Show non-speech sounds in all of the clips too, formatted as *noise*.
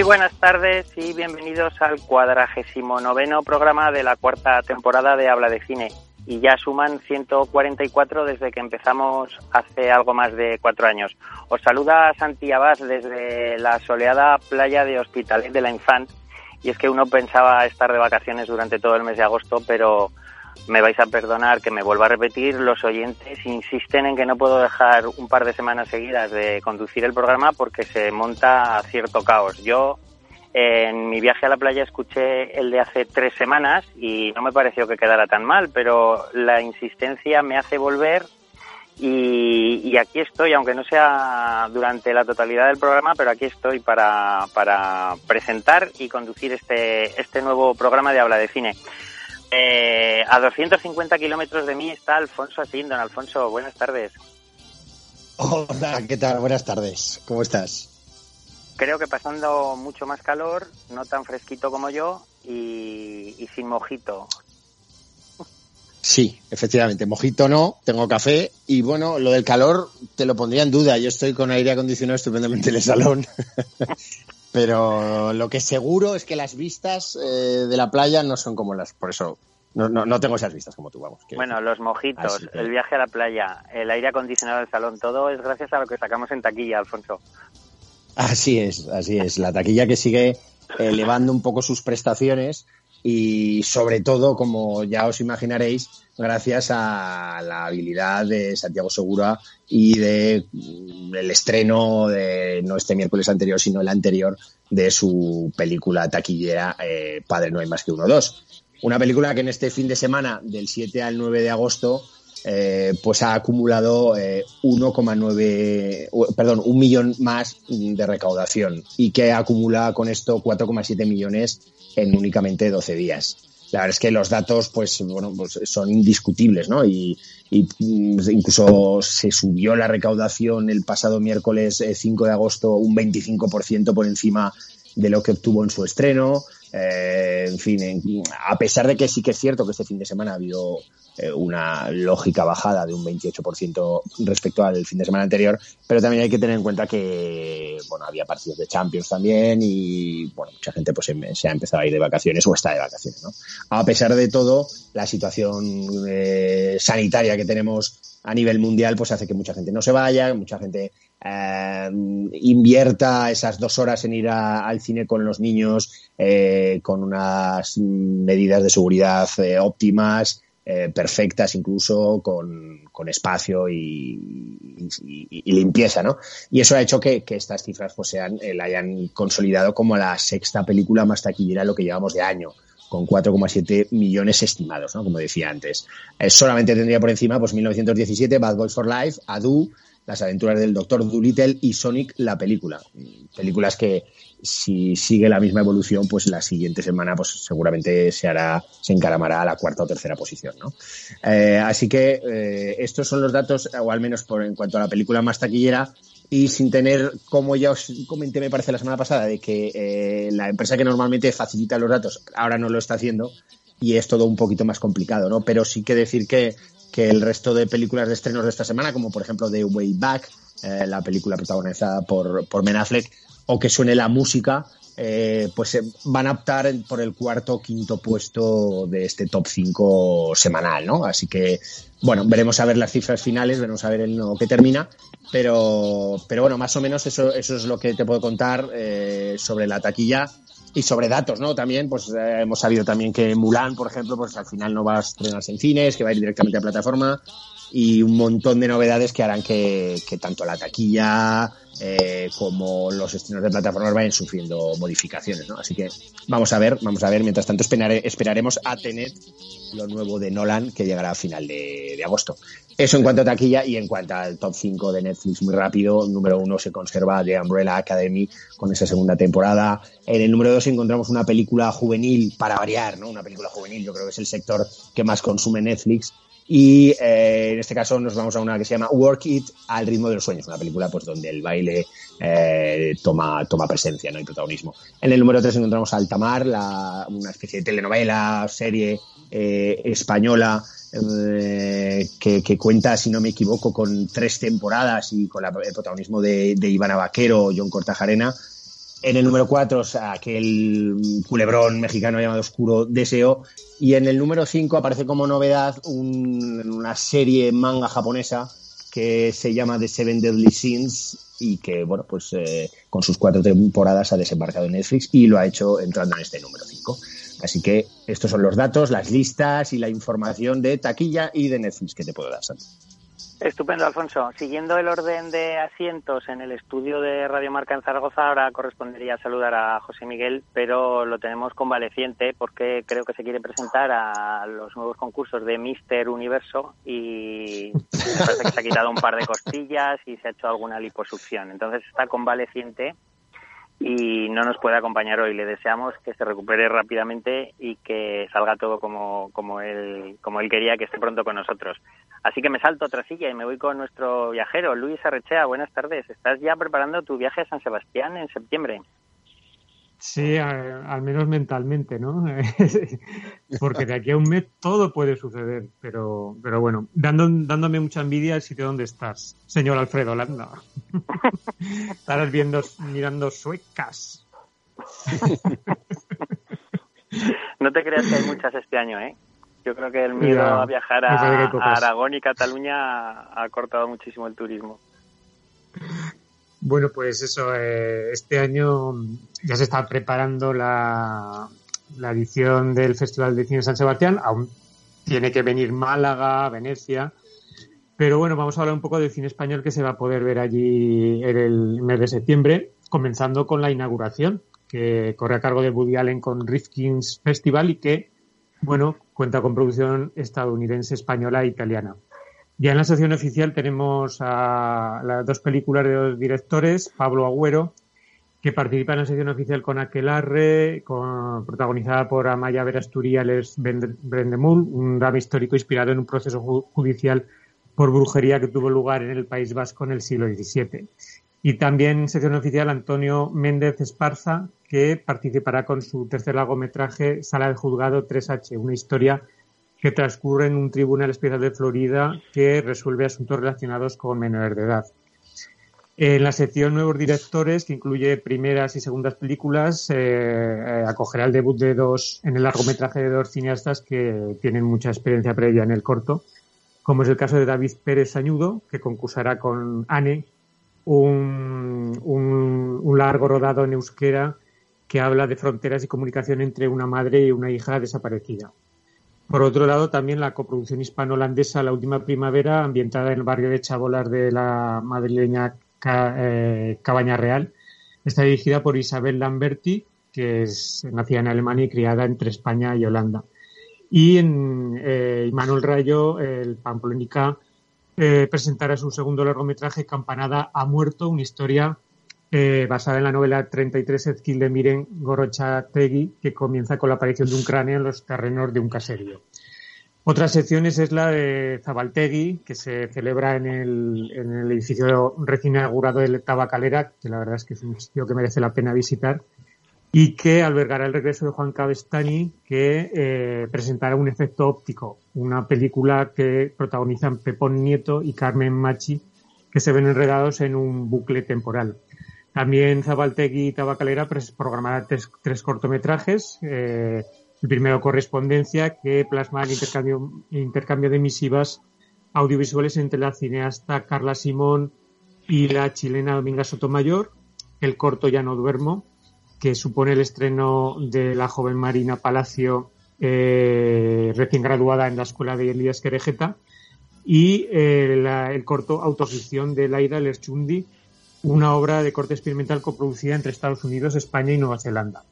Muy buenas tardes y bienvenidos al cuadragésimo noveno programa de la cuarta temporada de Habla de Cine. Y ya suman 144 desde que empezamos hace algo más de cuatro años. Os saluda Santi Abad desde la soleada playa de Hospitalet de la Infant. Y es que uno pensaba estar de vacaciones durante todo el mes de agosto, pero me vais a perdonar que me vuelva a repetir, los oyentes insisten en que no puedo dejar un par de semanas seguidas de conducir el programa porque se monta cierto caos. Yo en mi viaje a la playa escuché el de hace tres semanas y no me pareció que quedara tan mal, pero la insistencia me hace volver y, aquí estoy, aunque no sea durante la totalidad del programa, pero aquí estoy para, para presentar y conducir este, este nuevo programa de Habla de Cine. Eh, a 250 kilómetros de mí está Alfonso Atín. Don Alfonso, buenas tardes. Hola, ¿qué tal? Buenas tardes. ¿Cómo estás? Creo que pasando mucho más calor, no tan fresquito como yo y, sin mojito. Sí, efectivamente, mojito no, tengo café y bueno, lo del calor te lo pondría en duda. Yo estoy con aire acondicionado estupendamente en el salón, *laughs* pero lo que seguro es que las vistas eh, de la playa no son como las, por eso no, no, tengo esas vistas como tú, vamos. Bueno, los mojitos, el viaje a la playa, el aire acondicionado del salón, todo es gracias a lo que sacamos en taquilla, Alfonso. Así es, así es. La taquilla que sigue elevando un poco sus prestaciones y sobre todo, como ya os imaginaréis, gracias a la habilidad de Santiago Segura y de mm, el estreno de no este miércoles anterior, sino el anterior de su película taquillera eh, Padre no hay más que uno dos. Una película que en este fin de semana, del 7 al 9 de agosto, eh, pues ha acumulado 1,9, eh, perdón, un millón más de recaudación y que acumula con esto 4,7 millones en únicamente 12 días. La verdad es que los datos, pues, bueno, pues son indiscutibles, ¿no? Y, mm, incluso se subió la recaudación el pasado miércoles 5 eh, de agosto un 25% por encima de lo que obtuvo en su estreno. Eh, en fin, a pesar de que sí que es cierto que este fin de semana ha habido eh, una lógica bajada de un 28% respecto al fin de semana anterior, pero también hay que tener en cuenta que bueno había partidos de Champions también y bueno mucha gente pues se ha empezado a ir de vacaciones o está de vacaciones, ¿no? A pesar de todo, la situación eh, sanitaria que tenemos a nivel mundial pues hace que mucha gente no se vaya, mucha gente eh, invierta esas dos horas en ir al cine con los niños eh, con unas medidas de seguridad eh, óptimas, perfectas incluso, con, espacio y, limpieza, ¿no? Y eso ha hecho que, estas cifras pues sean, la hayan consolidado como la sexta película más taquillera lo que llevamos de año con 4,7 millones estimados, ¿no? Como decía antes. solamente tendría por encima, pues 1917, Bad Boys for Life, Adu, las aventuras del Doctor Dolittle y Sonic la película. Películas que si sigue la misma evolución, pues la siguiente semana pues seguramente se hará, se encaramará a la cuarta o tercera posición, ¿no? Eh, así que eh, estos son los datos, o al menos por en cuanto a la película más taquillera, y sin tener, como ya os comenté, me parece la semana pasada, de que eh, la empresa que normalmente facilita los datos ahora no lo está haciendo y es todo un poquito más complicado, ¿no? Pero sí que decir que que el resto de películas de estrenos de esta semana, como por ejemplo The Way Back, eh, la película protagonizada por, por o que suene la música, eh, pues eh, van a optar por el cuarto o quinto puesto de este top 5 semanal, ¿no? Así que, bueno, veremos a ver las cifras finales, veremos a ver el nuevo que termina, pero, pero bueno, más o menos eso, eso es lo que te puedo contar sobre la taquilla y sobre datos, ¿no? También, pues eh, hemos sabido también que Mulan, por ejemplo, pues al final no va a estrenarse en cines, que va a ir directamente a plataforma y un montón de novedades que harán que, que tanto la taquilla eh, como los estrenos de plataformas vayan sufriendo modificaciones, ¿no? Así que vamos a ver, vamos a ver. Mientras tanto esperaremos a tener lo nuevo de Nolan que llegará a final de, agosto. Eso en cuanto a taquilla y en cuanto al top 5 de Netflix, muy rápido. Número uno se conserva The Umbrella Academy con esa segunda temporada. En el número dos encontramos una película juvenil para variar, ¿no? Una película juvenil, yo creo que es el sector que más consume Netflix y eh, en este caso nos vamos a una que se llama Work It al ritmo de los sueños, una película pues donde el baile eh, toma, toma presencia ¿no? y protagonismo. En el número 3 encontramos Altamar, una especie de telenovela, serie eh, española que, que, cuenta, si no me equivoco, con tres temporadas y con el protagonismo de, Ivana Vaquero, John Cortajarena En el número 4, aquel culebrón mexicano llamado Oscuro Deseo. Y en el número 5 aparece como novedad una serie manga japonesa que se llama The Seven Deadly Sins y que, bueno, pues eh, con sus cuatro temporadas ha desembarcado en Netflix y lo ha hecho entrando en este número 5. Así que estos son los datos, las listas y la información de taquilla y de Netflix que te puedo dar, Santi. Estupendo, Alfonso. Siguiendo el orden de asientos en el estudio de Radio Marca en Zaragoza, ahora correspondería saludar a José Miguel, pero lo tenemos convaleciente porque creo que se quiere presentar a los nuevos concursos de Mister Universo y se ha quitado un par de costillas y se ha hecho alguna liposucción. Entonces está convaleciente y no nos puede acompañar hoy. Le deseamos que se recupere rápidamente y que salga todo como, como, él, como él quería que esté pronto con nosotros. Así que me salto otra silla y me voy con nuestro viajero, Luis Arrechea. Buenas tardes. ¿Estás ya preparando tu viaje a San Sebastián en septiembre? Sí, al menos mentalmente, ¿no? *laughs* Porque de aquí a un mes todo puede suceder, pero, pero bueno, dando, dándome mucha envidia el sitio donde estás, señor Alfredo Landa. *laughs* Estarás viendo, mirando suecas. *laughs* no te creas que hay muchas este año, ¿eh? Yo creo que el miedo a viajar a, a Aragón y Cataluña ha cortado muchísimo el turismo. Bueno, pues eso, eh, este año ya se está preparando la, la edición del Festival de Cine San Sebastián. Aún tiene que venir Málaga, Venecia. Pero bueno, vamos a hablar un poco del cine español que se va a poder ver allí en el mes de septiembre, comenzando con la inauguración, que corre a cargo de Woody Allen con Rifkin's Festival y que, bueno, cuenta con producción estadounidense, española e italiana. Ya en la sección oficial tenemos a las dos películas de dos directores, Pablo Agüero, que participa en la sección oficial con Aquelarre, protagonizada por Amaya Verasturiales Brendemul, un drama histórico inspirado en un proceso judicial por brujería que tuvo lugar en el País Vasco en el siglo XVII. Y también en sección oficial Antonio Méndez Esparza, que participará con su tercer largometraje Sala de Juzgado 3H, una historia que transcurre en un tribunal especial de Florida que resuelve asuntos relacionados con menores de edad. En la sección Nuevos Directores, que incluye primeras y segundas películas, eh, eh, acogerá el debut de dos, en el largometraje de dos cineastas que tienen mucha experiencia previa en el corto, como es el caso de David Pérez Añudo, que concursará con Anne, un, un largo rodado en euskera que habla de fronteras y comunicación entre una madre y una hija desaparecida. Por otro lado, también la coproducción hispano-holandesa La Última Primavera, ambientada en el barrio de Chabolas de la madrileña eh, Cabaña Real, está dirigida por Isabel Lamberti, que es nacida en Alemania y criada entre España y Holanda. Y en eh, Manuel Rayo, el Pamplónica, eh, presentará su segundo largometraje, Campanada ha muerto, una historia eh, basada en la novela 33 Ezquil de Miren Gorochategui, que comienza con la aparición de un cráneo en los terrenos de un caserío. Otra sección es la de Zabaltegui, que se celebra en el, en el edificio recién inaugurado de Tabacalera, que la verdad es que es un sitio que merece la pena visitar, y que albergará el regreso de Juan Cabestani, que eh, presentará un efecto óptico, una película que protagonizan Pepón Nieto y Carmen Machi, que se ven enredados en un bucle temporal. También Zabaltegui y Tabacalera programará tres, cortometrajes. Eh, el primero, Correspondencia, que plasma el intercambio, de misivas audiovisuales entre la cineasta Carla Simón y la chilena Dominga Sotomayor. El corto Ya no duermo, que supone el estreno de la joven Marina Palacio, eh, recién graduada en la Escuela de Elías Querejeta. Y eh, el corto Autoficción de Laida Lerchundi, una obra de corte experimental coproducida entre Estados Unidos, España y Nueva Zelanda.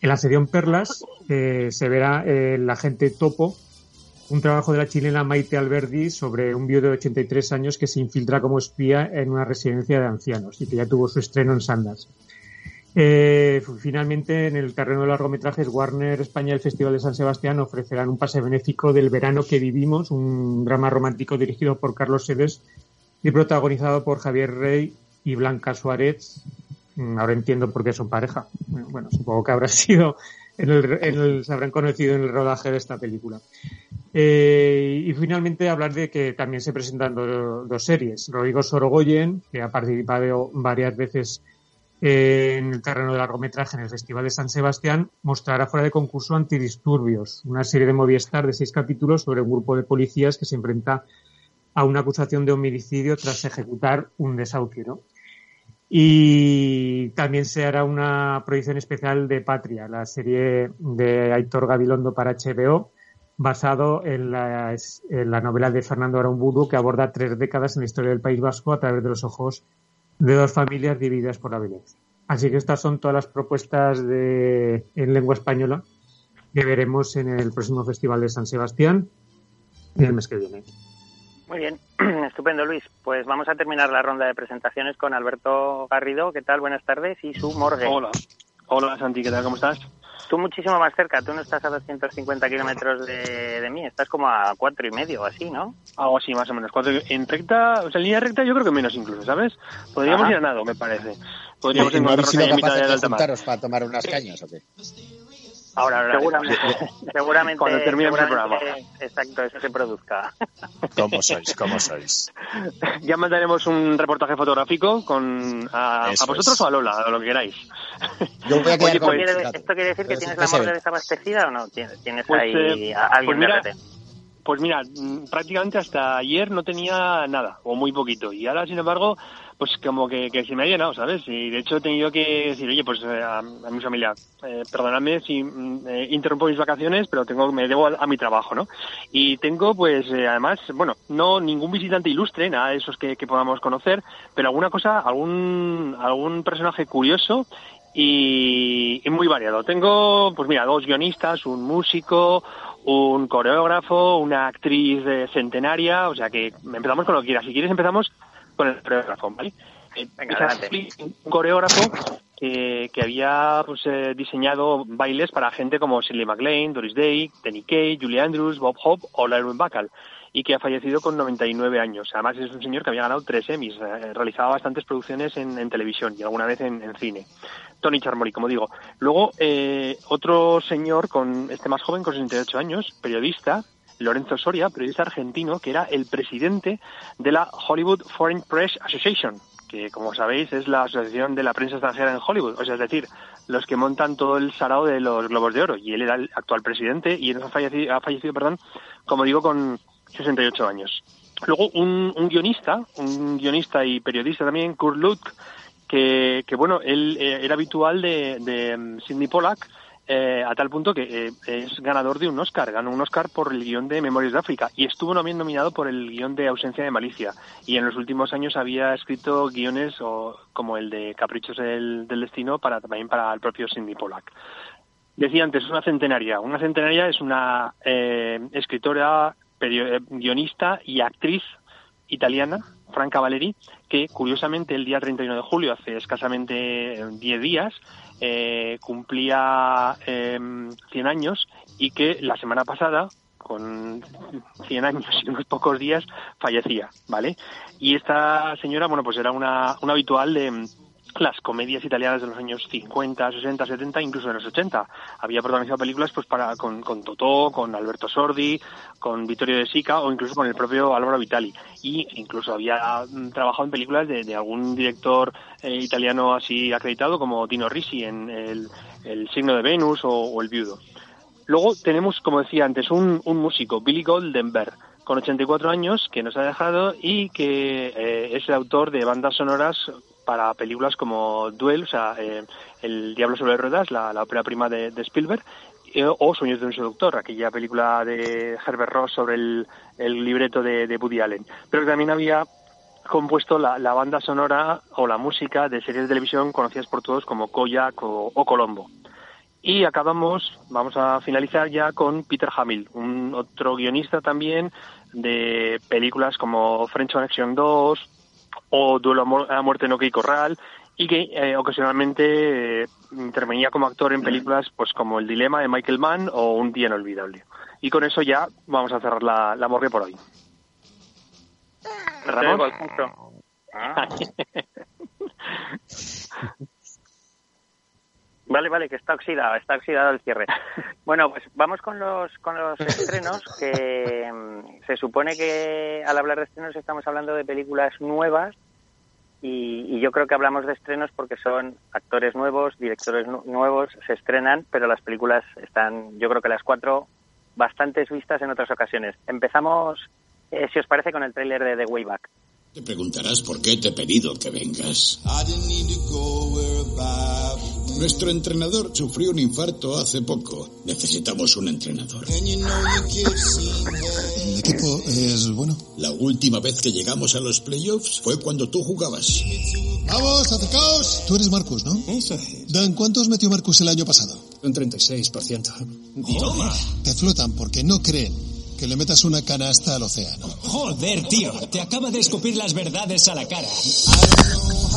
En la sección Perlas eh, se verá El agente Topo, un trabajo de la chilena Maite Alberdi sobre un viudo de 83 años que se infiltra como espía en una residencia de ancianos y que ya tuvo su estreno en Sandas. Eh, finalmente, en el terreno de largometrajes, Warner España y el Festival de San Sebastián ofrecerán un pase benéfico del verano que vivimos, un drama romántico dirigido por Carlos Sedes y protagonizado por Javier Rey y Blanca Suárez, mm, ahora entiendo por qué son pareja. Bueno, supongo que habrá *laughs* sido, en el, se habrán conocido en el rodaje de esta película. Eh, y finalmente hablar de que también se presentan dos series. Rodrigo Sorogoyen, que ha participado varias veces en el terreno de largometraje en el Festival de San Sebastián, mostrará fuera de concurso Antidisturbios, una serie de Movistar de seis capítulos sobre un grupo de policías que se enfrenta a una acusación de homicidio tras ejecutar un desahucio. Y también se hará una proyección especial de Patria, la serie de Aitor Gabilondo para HBO, basado en la, en la novela de Fernando Aramburu, que aborda tres décadas en la historia del País Vasco a través de los ojos de dos familias divididas por la violencia. Así que estas son todas las propuestas de, en lengua española que veremos en el próximo Festival de San Sebastián en el mes que viene. Muy bien, *clears throat* estupendo Luis. Pues vamos a terminar la ronda de presentaciones con Alberto Garrido. ¿Qué tal? Buenas tardes. Y su morgue. Hola. Hola Santi, ¿qué tal? ¿Cómo estás? Tú muchísimo más cerca, tú no estás a 250 kilómetros de, de, mí, estás como a cuatro y medio, así, ¿no? Algo así, más o menos. Cuatro, en recta, o sea, en línea recta yo creo que menos incluso, ¿sabes? Podríamos Ajá. ir a nado, me parece. Podríamos ¿Y no habéis sido capaces de juntaros para tomar unas cañas o qué? Ahora, ahora seguramente, *laughs* seguramente, cuando termine el programa. Exacto, eso se produzca. ¿Cómo sois? ¿Cómo sois? *laughs* Ya mandaremos un reportaje fotográfico con a, a vosotros es. o a Lola, a lo que queráis. Yo voy a Oye, con... ¿esto, quiere, ¿Esto quiere decir que tienes la morgue desabastecida o no? ¿Tienes pues, ahí eh, a alguien pues mira, de RT? Pues mira, prácticamente hasta ayer no tenía nada, o muy poquito. Y ahora, sin embargo, pues como que, que se me ha llenado, ¿sabes? Y de hecho he tenido que decir, oye, pues eh, a, a, mi familia, eh, perdonadme si eh, interrumpo mis vacaciones, pero tengo me debo a, a mi trabajo, ¿no? Y tengo, pues, eh, además, bueno, no ningún visitante ilustre, nada de esos que, que podamos conocer, pero alguna cosa, algún, algún personaje curioso y, y, muy variado. Tengo, pues mira, dos guionistas, un músico, un coreógrafo, una actriz eh, centenaria, o sea que empezamos con lo que quieras. Si quieres empezamos con el coreógrafo, ¿vale? Eh, Venga, adelante. Un coreógrafo que, que había pues, eh, diseñado bailes para gente como Shirley MacLaine, Doris Day, Danny Kaye, Julie Andrews, Bob Hope o Larry Bacall y que ha fallecido con 99 años. Además es un señor que había ganado tres Emmys, eh, realizaba bastantes producciones en, en, televisión y alguna vez en, en cine. Tony Charmoli, como digo. Luego, eh, otro señor, con este más joven, con 68 años, periodista, Lorenzo Soria, periodista argentino, que era el presidente de la Hollywood Foreign Press Association, que como sabéis es la asociación de la prensa extranjera en Hollywood, o sea, es decir, los que montan todo el sarao de los Globos de Oro, y él era el actual presidente y ha fallecido, ha fallecido perdón, como digo, con 68 años. Luego un, un guionista, un guionista y periodista también, Kurt Luke, que, que bueno, él eh, era habitual de, de um, Sidney Pollack, eh, a tal punto que eh, es ganador de un Oscar, ganó un Oscar por el guion de Memorias de África y estuvo también nominado por el guion de Ausencia de Malicia y en los últimos años había escrito guiones o, como el de Caprichos del, Destino para también para el propio Sidney Pollack. Decía antes, una centenaria. Una centenaria es una eh, escritora, guionista y actriz italiana Franca Valeri, que curiosamente el día 31 de julio, hace escasamente 10 días, eh, cumplía eh, 100 años y que la semana pasada, con 100 años y unos pocos días, fallecía, ¿vale? Y esta señora, bueno, pues era una, una habitual de las comedias italianas de los años 50, 60, 70, incluso de los 80. Había protagonizado películas pues para con, con Totò, con Alberto Sordi, con Vittorio De Sica o incluso con el propio Álvaro Vitali. Y incluso había mm, trabajado en películas de, algún director eh, italiano así acreditado como Dino Risi en El, el signo de Venus o, o El viudo. Luego tenemos, como decía antes, un, un músico, Billy Goldenberg, con 84 años, que nos ha dejado y que eh, es el autor de bandas sonoras para películas como Duel, o sea, eh, El Diablo sobre ruedas, la, la ópera prima de, Spielberg, eh, o Sueños de un seductor, aquella película de Herbert Ross sobre el, el libreto de, de, Woody Allen. Pero también había compuesto la, banda sonora o la música de series de televisión conocidas por todos como Koyak o, o Colombo. Y acabamos, vamos a finalizar ya con Peter Hamill, un otro guionista también de películas como French Connection 2, o Duelo a muerte en OK Corral y que eh, ocasionalmente eh, intervenía como actor en películas pues como El dilema de Michael Mann o Un día inolvidable. Y con eso ya vamos a cerrar la, la morgue por hoy. Ramón. Ah. *laughs* Vale, vale, que está oxidado, está oxidado el cierre. *laughs* Bueno, pues vamos con los con los estrenos, que mm, se supone que al hablar de estrenos estamos hablando de películas nuevas, y, yo creo que hablamos de estrenos porque son actores nuevos, directores nuevos, se estrenan, pero las películas están, yo creo que las cuatro, bastantes vistas en otras ocasiones. Empezamos, eh, si os parece, con el tráiler de The Way Back. Te preguntarás por qué te he pedido que vengas. Nuestro entrenador sufrió un infarto hace poco. Necesitamos un entrenador. El equipo es bueno. La última vez que llegamos a los playoffs fue cuando tú jugabas. Vamos, acercaos. Tú eres Marcus, ¿no? Eso es. Dan, ¿cuántos metió Marcus el año pasado? Un 36%. Joder. Te flotan porque no creen que le metas una canasta al océano. Joder, tío, te acaba de escupir las verdades a la cara.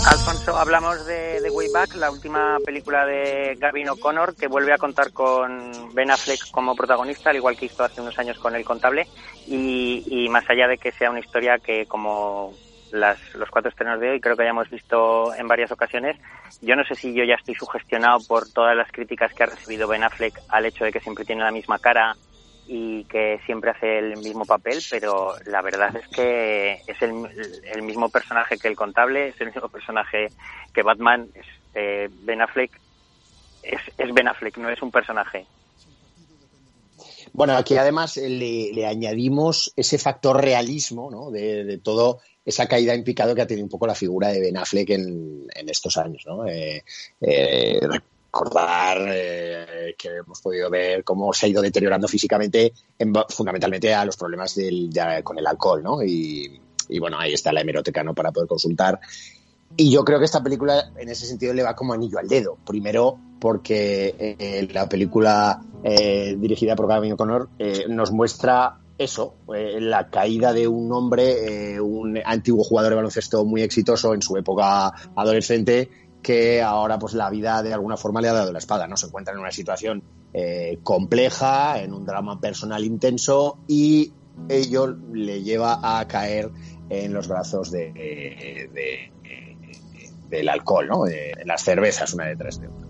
Alfonso, hablamos de The Way Back, la última película de Gavin O'Connor, que vuelve a contar con Ben Affleck como protagonista, al igual que hizo hace unos años con El Contable, y, más allá de que sea una historia que, como las, los cuatro estrenos de hoy, creo que hayamos visto en varias ocasiones. Yo no sé si yo ya estoy sugestionado por todas las críticas que ha recibido Ben Affleck al hecho de que siempre tiene la misma cara y que siempre hace el mismo papel, pero la verdad es que es el, mismo personaje que el contable, es el mismo personaje que Batman, es, eh, Ben Affleck, es, es Ben Affleck, no es un personaje. Bueno, aquí además le, añadimos ese factor realismo, ¿no? De, todo esa caída en picado que ha tenido un poco la figura de Ben Affleck en, estos años, ¿no? Eh, eh, recordar eh, que hemos podido ver cómo se ha ido deteriorando físicamente, fundamentalmente a los problemas del, con el alcohol, ¿no? Y, bueno, ahí está la hemeroteca, ¿no? Para poder consultar. Y yo creo que esta película, en ese sentido, le va como anillo al dedo. Primero, porque eh, la película eh, dirigida por Gavin O'Connor nos muestra eso, la caída de un hombre, un antiguo jugador de baloncesto muy exitoso en su época adolescente, que ahora pues la vida de alguna forma le ha dado la espada, ¿no? Se encuentra en una situación eh, compleja, en un drama personal intenso y ello le lleva a caer en los brazos de, del alcohol, ¿no? De, las cervezas, una detrás de otra.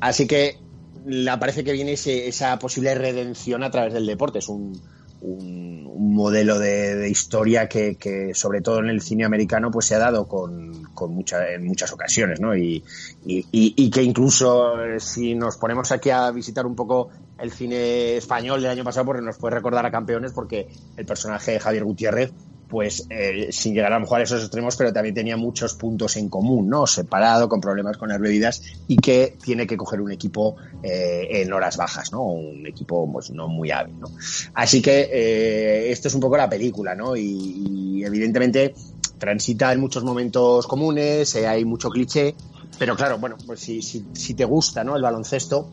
Así que le parece que viene esa posible redención a través del deporte. Es un, un, modelo de, historia que, sobre todo en el cine americano, pues se ha dado con, en muchas ocasiones, ¿no? Y, y, que incluso eh, si nos ponemos aquí a visitar un poco el cine español del año pasado, pues nos puede recordar a campeones porque el personaje de Javier Gutiérrez pues eh, sin llegar a lo mejor a esos extremos, pero también tenía muchos puntos en común, ¿no? Separado, con problemas con las bebidas y que tiene que coger un equipo eh, en horas bajas, ¿no? Un equipo pues no muy hábil, ¿no? Así que eh, esto es un poco la película, ¿no? Y, evidentemente transita en muchos momentos comunes, hay mucho cliché, pero claro, bueno, pues si, si, si te gusta, ¿no? El baloncesto,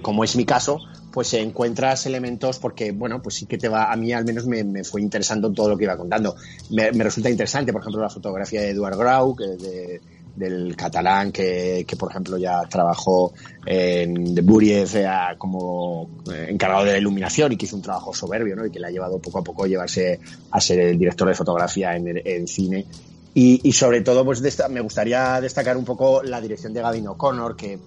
como es mi caso, pues encuentras elementos porque, bueno, pues sí que te va, a mí al menos me, fue interesando todo lo que iba contando. Me, resulta interesante, por ejemplo, la fotografía de Eduard Grau, que del catalán, que, por ejemplo ya trabajó en The Buriev eh, como eh, encargado de la iluminación y que hizo un trabajo soberbio, ¿no? Y que le ha llevado poco a poco a llevarse a ser el director de fotografía en, cine. Y, sobre todo, pues me gustaría destacar un poco la dirección de Gavin O'Connor, que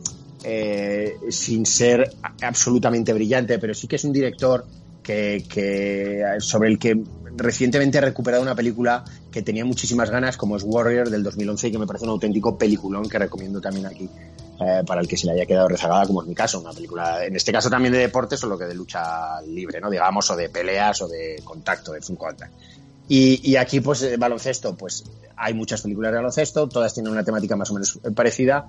eh, sin ser absolutamente brillante, pero sí que es un director que, sobre el que recientemente he recuperado una película que tenía muchísimas ganas, como es Warrior del 2011 y que me parece un auténtico peliculón que recomiendo también aquí eh, para el que se le haya quedado rezagada, como es mi caso, una película, en este caso también de deportes o lo que de lucha libre, ¿no? Digamos, o de peleas o de contacto, de full contact. Y, aquí, pues, baloncesto, pues hay muchas películas de baloncesto, todas tienen una temática más o menos parecida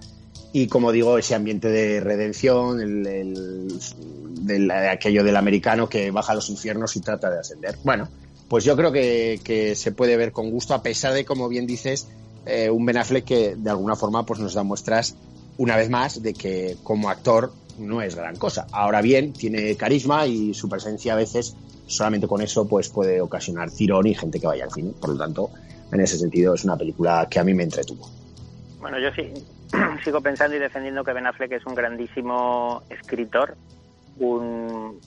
y como digo, ese ambiente de redención, el, aquello del americano que baja a los infiernos y trata de ascender. Bueno, pues yo creo que, se puede ver con gusto, a pesar de, como bien dices, eh, un Ben Affleck que de alguna forma pues nos da muestras una vez más de que como actor no es gran cosa. Ahora bien, tiene carisma y su presencia a veces solamente con eso pues puede ocasionar tirón y gente que vaya al cine. Por lo tanto, en ese sentido es una película que a mí me entretuvo. Bueno, yo sí, *clears throat* sigo pensando y defendiendo que Ben Affleck es un grandísimo escritor, un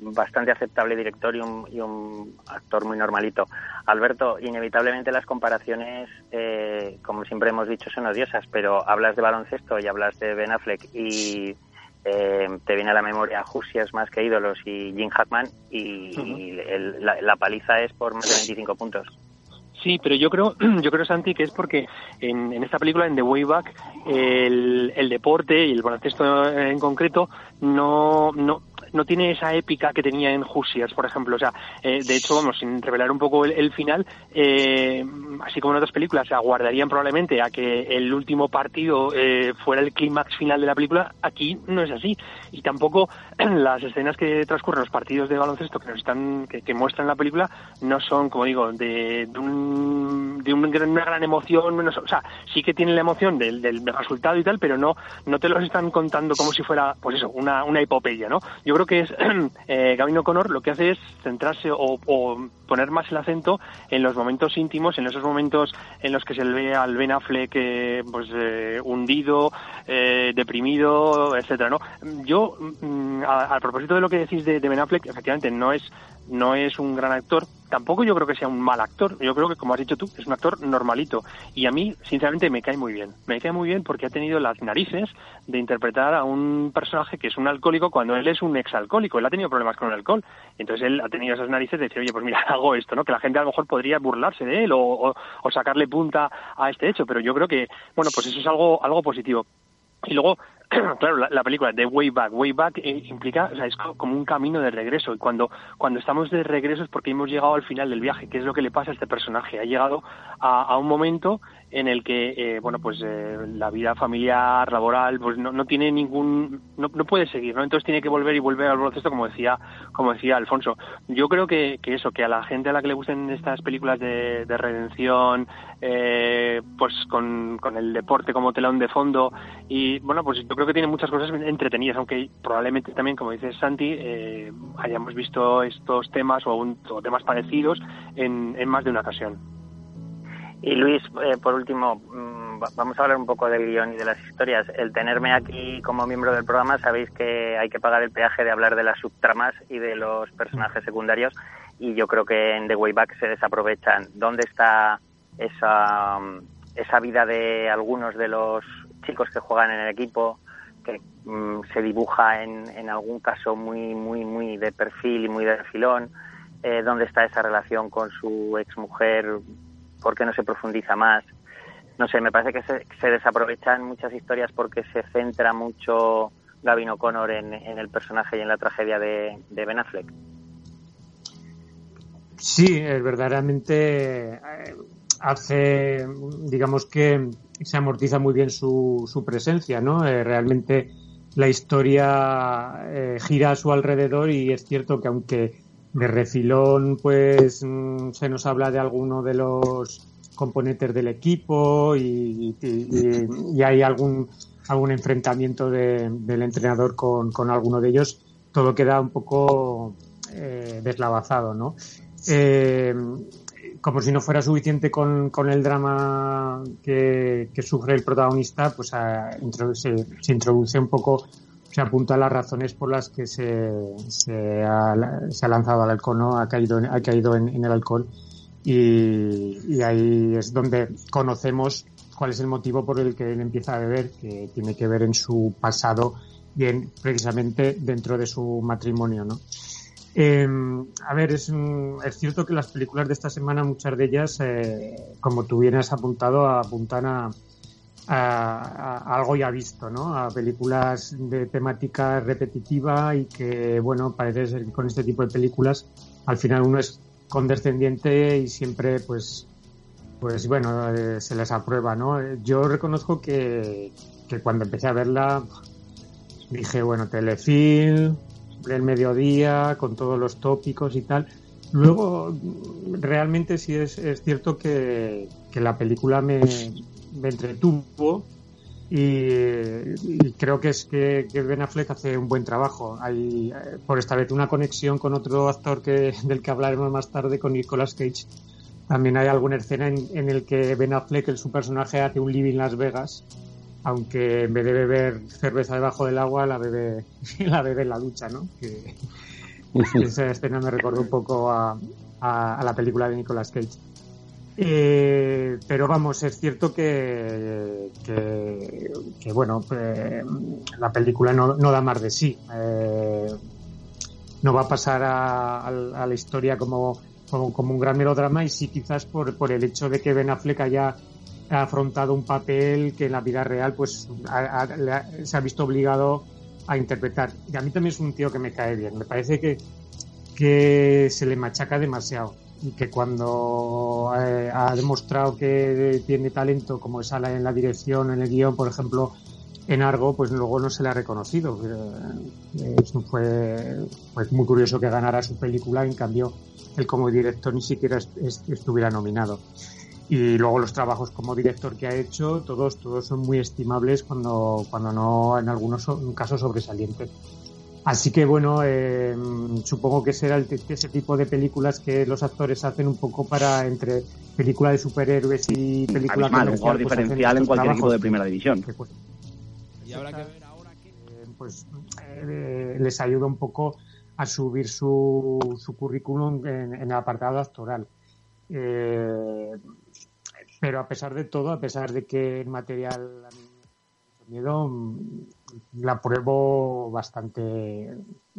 bastante aceptable director y un, actor muy normalito. Alberto, inevitablemente las comparaciones, eh, como siempre hemos dicho, son odiosas, pero hablas de baloncesto y hablas de Ben Affleck y eh, te viene a la memoria Jusias más que ídolos y Jim Hackman y, la, paliza es por más de 25 puntos. Sí, pero yo creo, *clears throat* yo creo Santi que es porque en, en esta película, en The Way Back, el, el deporte y el baloncesto en concreto no, no, no tiene esa épica que tenía en Hoosiers, por ejemplo. O sea, eh, de hecho, vamos, sin revelar un poco el, final, eh, así como en otras películas, aguardarían probablemente a que el último partido eh, fuera el clímax final de la película. Aquí no es así. Y tampoco *clears throat* las escenas que transcurren los partidos de baloncesto que nos están, que, muestran la película, no son, como digo, de, de, un, de una gran emoción. o sea, sí que tienen la emoción del, del resultado y tal, pero no, no te los están contando como si fuera, pues eso, una, una epopeya, ¿no? Creo que es *clears throat* eh, Gavin O'Connor lo que hace es centrarse o, poner más el acento en los momentos íntimos, en esos momentos en los que se le ve al Ben Affleck eh, pues eh, hundido, eh, deprimido, etcétera, ¿no? Yo, mm, al propósito de lo que decís de, de Ben Affleck, efectivamente no es no es un gran actor, tampoco yo creo que sea un mal actor. Yo creo que, como has dicho tú, es un actor normalito. Y a mí, sinceramente, me cae muy bien. Me cae muy bien porque ha tenido las narices de interpretar a un personaje que es un alcohólico cuando él es un exalcohólico. Él ha tenido problemas con el alcohol. Entonces él ha tenido esas narices de decir, oye, pues mira, *laughs* hago esto, ¿no? Que la gente a lo mejor podría burlarse de él o, o sacarle punta a este hecho. Pero yo creo que, bueno, pues eso es algo, algo positivo. Y luego, *clears throat* claro, la, película de Way Back, Way Back eh, implica, o sea, es como un camino de regreso. Y cuando, cuando estamos de regreso es porque hemos llegado al final del viaje. ¿Qué es lo que le pasa a este personaje? Ha llegado a, a un momento en el que eh, bueno pues eh, la vida familiar laboral pues no, no tiene ningún no, no, puede seguir no entonces tiene que volver y volver al proceso como decía como decía Alfonso. Yo creo que, que eso que a la gente a la que le gusten estas películas de, de redención eh, pues con, con el deporte como telón de fondo y bueno pues yo creo que tiene muchas cosas entretenidas aunque probablemente también como dice Santi eh, hayamos visto estos temas o, un, o temas parecidos en, en más de una ocasión y Luis, eh, por último, mm, vamos a hablar un poco del guion y de las historias. El tenerme aquí como miembro del programa, sabéis que hay que pagar el peaje de hablar de las subtramas y de los personajes secundarios y yo creo que en The Way Back se desaprovechan. ¿Dónde está esa, esa vida de algunos de los chicos que juegan en el equipo? que mm, se dibuja en, en algún caso muy muy muy de perfil y muy de filón eh, dónde está esa relación con su exmujer ¿Por qué no se profundiza más? No sé, me parece que se, desaprovechan muchas historias porque se centra mucho Gavin O'Connor en, el personaje y en la tragedia de, Ben Affleck. Sí, verdaderamente eh, hace, digamos que se amortiza muy bien su, su presencia, ¿no? Eh, realmente la historia eh, gira a su alrededor y es cierto que aunque de refilón, pues mm, se nos habla de alguno de los componentes del equipo y, hay algún, algún enfrentamiento del entrenador con, con, alguno de ellos. Todo queda un poco eh, deslavazado, ¿no? Eh, como si no fuera suficiente con, con el drama que, sufre el protagonista, pues se, se introduce un poco se apunta a las razones por las que se, se, ha, se ha lanzado al alcohol, ¿no? Ha caído, ha caído en, en el alcohol y, y, ahí es donde conocemos cuál es el motivo por el que él empieza a beber, que tiene que ver en su pasado y en, precisamente dentro de su matrimonio, ¿no? Eh, a ver, es, es, cierto que las películas de esta semana, muchas de ellas, eh, como tú vienes apuntado, apuntan a, a, algo ya visto, ¿no? A películas de temática repetitiva y que, bueno, parece ser que con este tipo de películas al final uno es condescendiente y siempre, pues, pues bueno, eh, se les aprueba, ¿no? Yo reconozco que, que cuando empecé a verla dije, bueno, telefilm, el mediodía, con todos los tópicos y tal. Luego, realmente sí es, es cierto que, que la película me, me entretuvo y, creo que es que, Ben Affleck hace un buen trabajo. Hay eh, por esta vez una conexión con otro actor que, *laughs* del que hablaremos más tarde, con Nicolas Cage. También hay alguna escena en, en el que Ben Affleck, su personaje, hace un living en Las Vegas, aunque en vez de beber cerveza debajo del agua, la bebe, *laughs* la bebe en la ducha, ¿no? Que, *laughs* esa escena me recordó un poco a, a la película de Nicolas Cage. Eh, pero vamos, es cierto que, bueno, eh, la película no, da más de sí. Eh, no va a pasar a, la historia como un gran melodrama y sí quizás por, por el hecho de que Ben Affleck haya afrontado un papel que en la vida real pues se ha visto obligado a interpretar. Y a mí también es un tío que me cae bien. Me parece que se le machaca demasiado y que cuando eh, ha demostrado que tiene talento como es en la dirección, en el guion, por ejemplo, en Argo, pues luego no se le ha reconocido. Eh, fue, muy curioso que ganara su película, en cambio él como director ni siquiera estuviera nominado. Y luego los trabajos como director que ha hecho, todos, todos son muy estimables cuando, cuando no en algunos casos sobresalientes. Así que bueno, eh, supongo que será ese tipo de películas que los actores hacen un poco para entre película de superhéroes y película comercial. Un pues, diferencial en cualquier equipo de primera división. Pues, y habrá que ver ahora que eh, pues eh, les ayuda un poco a subir su, su currículum en, en, el apartado actoral. Eh, pero a pesar de todo, a pesar de que el material a mí miedo, la pruebo bastante,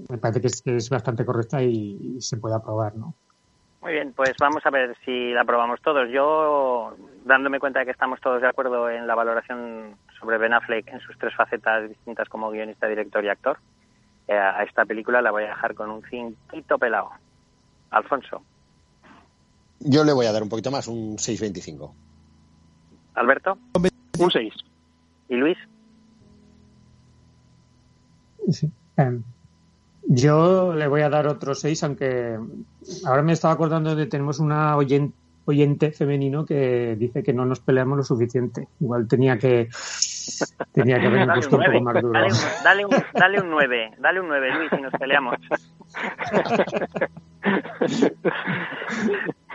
me parece que es, que es bastante correcta y, se puede aprobar, ¿no? Muy bien, pues vamos a ver si la aprobamos todos. Yo, dándome cuenta de que estamos todos de acuerdo en la valoración sobre Ben Affleck en sus tres facetas distintas como guionista, director y actor, eh, a esta película la voy a dejar con un cinquito pelado. Alfonso. Yo le voy a dar un poquito más, un 6.25. Alberto. Un 6. ¿Y Luis? Em, yo le voy a dar otro 6, aunque ahora me estaba acordando de que tenemos una oyente, femenino que dice que no nos peleamos lo suficiente. Igual tenía que tenía que haber *laughs* un poco más duro. Dale un, dale, un, 9, dale un 9, Luis, y nos peleamos. *laughs*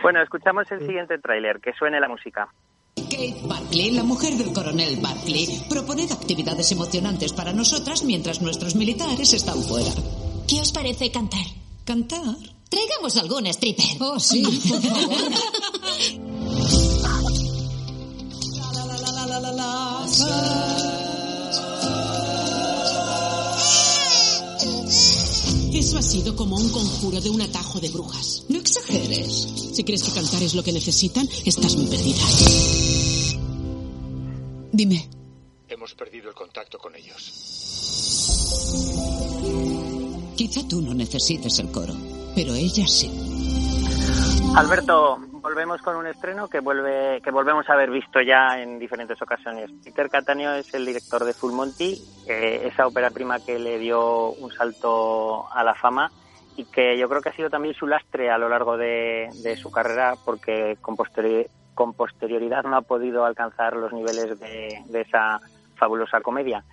bueno, escuchamos el siguiente tráiler, que suene la música. Kate Barkley, la mujer del coronel Barkley, proponed actividades emocionantes para nosotras mientras nuestros militares están fuera. ¿Qué os parece cantar? ¿Cantar? Traigamos algún stripper. Oh, sí, por favor. Eso ha sido como un conjuro de un atajo de brujas. No exageres. Si crees que cantar es lo que necesitan, estás muy perdida. Dime. Hemos perdido el contacto con ellos. Quizá tú no necesites el coro, pero ella sí. Alberto, volvemos con un estreno que vuelve, que volvemos a haber visto ya en diferentes ocasiones. Peter Cattaneo es el director de Full Monty, eh, esa ópera prima que le dio un salto a la fama y que yo creo que ha sido también su lastre a lo largo de, de su carrera porque con posterioridad con posterioridad no ha podido alcanzar los niveles de, esa fabulosa comedia.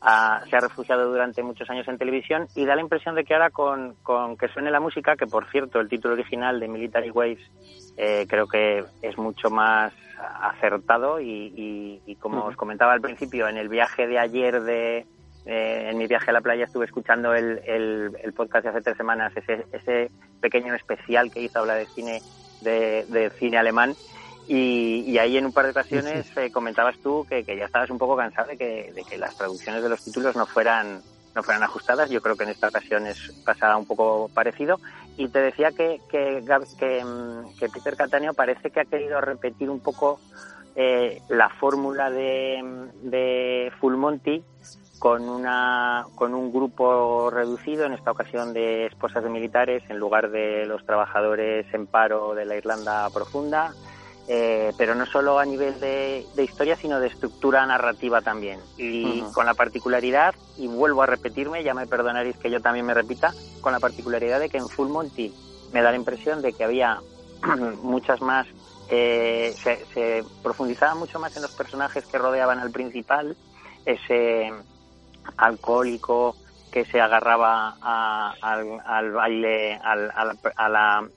se ha refugiado durante muchos años en televisión y da la impresión de que ahora con, que suene la música, que por cierto el título original de Military Waves eh, creo que es mucho más acertado y, como os comentaba al principio, en el viaje de ayer de, en mi viaje a la playa estuve escuchando el, el, podcast de hace tres semanas, ese, ese pequeño especial que hizo habla de cine de cine alemán y, ahí en un par de ocasiones eh, comentabas tú que, ya estabas un poco cansado de que, de que las traducciones de los títulos no fueran no fueran ajustadas. Yo creo que en esta ocasión es pasada un poco parecido. Y te decía que, que, que, mm, Peter Cattaneo parece que ha querido repetir un poco eh, la fórmula de, de Full Monty con, una, con un grupo reducido, en esta ocasión de esposas de militares, en lugar de los trabajadores en paro de la Irlanda profunda eh, pero no solo a nivel de, historia, sino de estructura narrativa también. Y con la particularidad, y vuelvo a repetirme, ya me perdonaréis que yo también me repita, con la particularidad de que en Full Monty me da la impresión de que había *clears throat* muchas más, eh, se, profundizaba mucho más en los personajes que rodeaban al principal, ese alcohólico que se agarraba al, baile, al,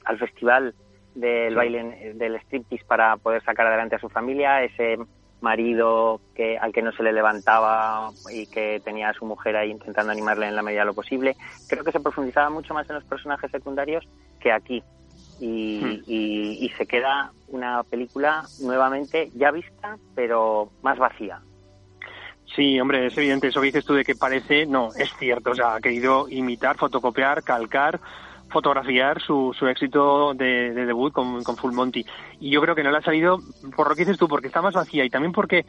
al festival del baile del striptease para poder sacar adelante a su familia, ese marido que al que no se le levantaba y que tenía a su mujer ahí intentando animarle en la medida de lo posible. Creo que se profundizaba mucho más en los personajes secundarios que aquí. Y, hmm. y, se queda una película nuevamente ya vista, pero más vacía. Sí, hombre, es evidente eso que dices tú de que parece, no, es cierto, o sea, ha querido imitar, fotocopiar, calcar fotografiar su, su éxito de, debut con, con, Full Monty. Y yo creo que no le ha salido, por lo que dices tú, porque está más vacía y también porque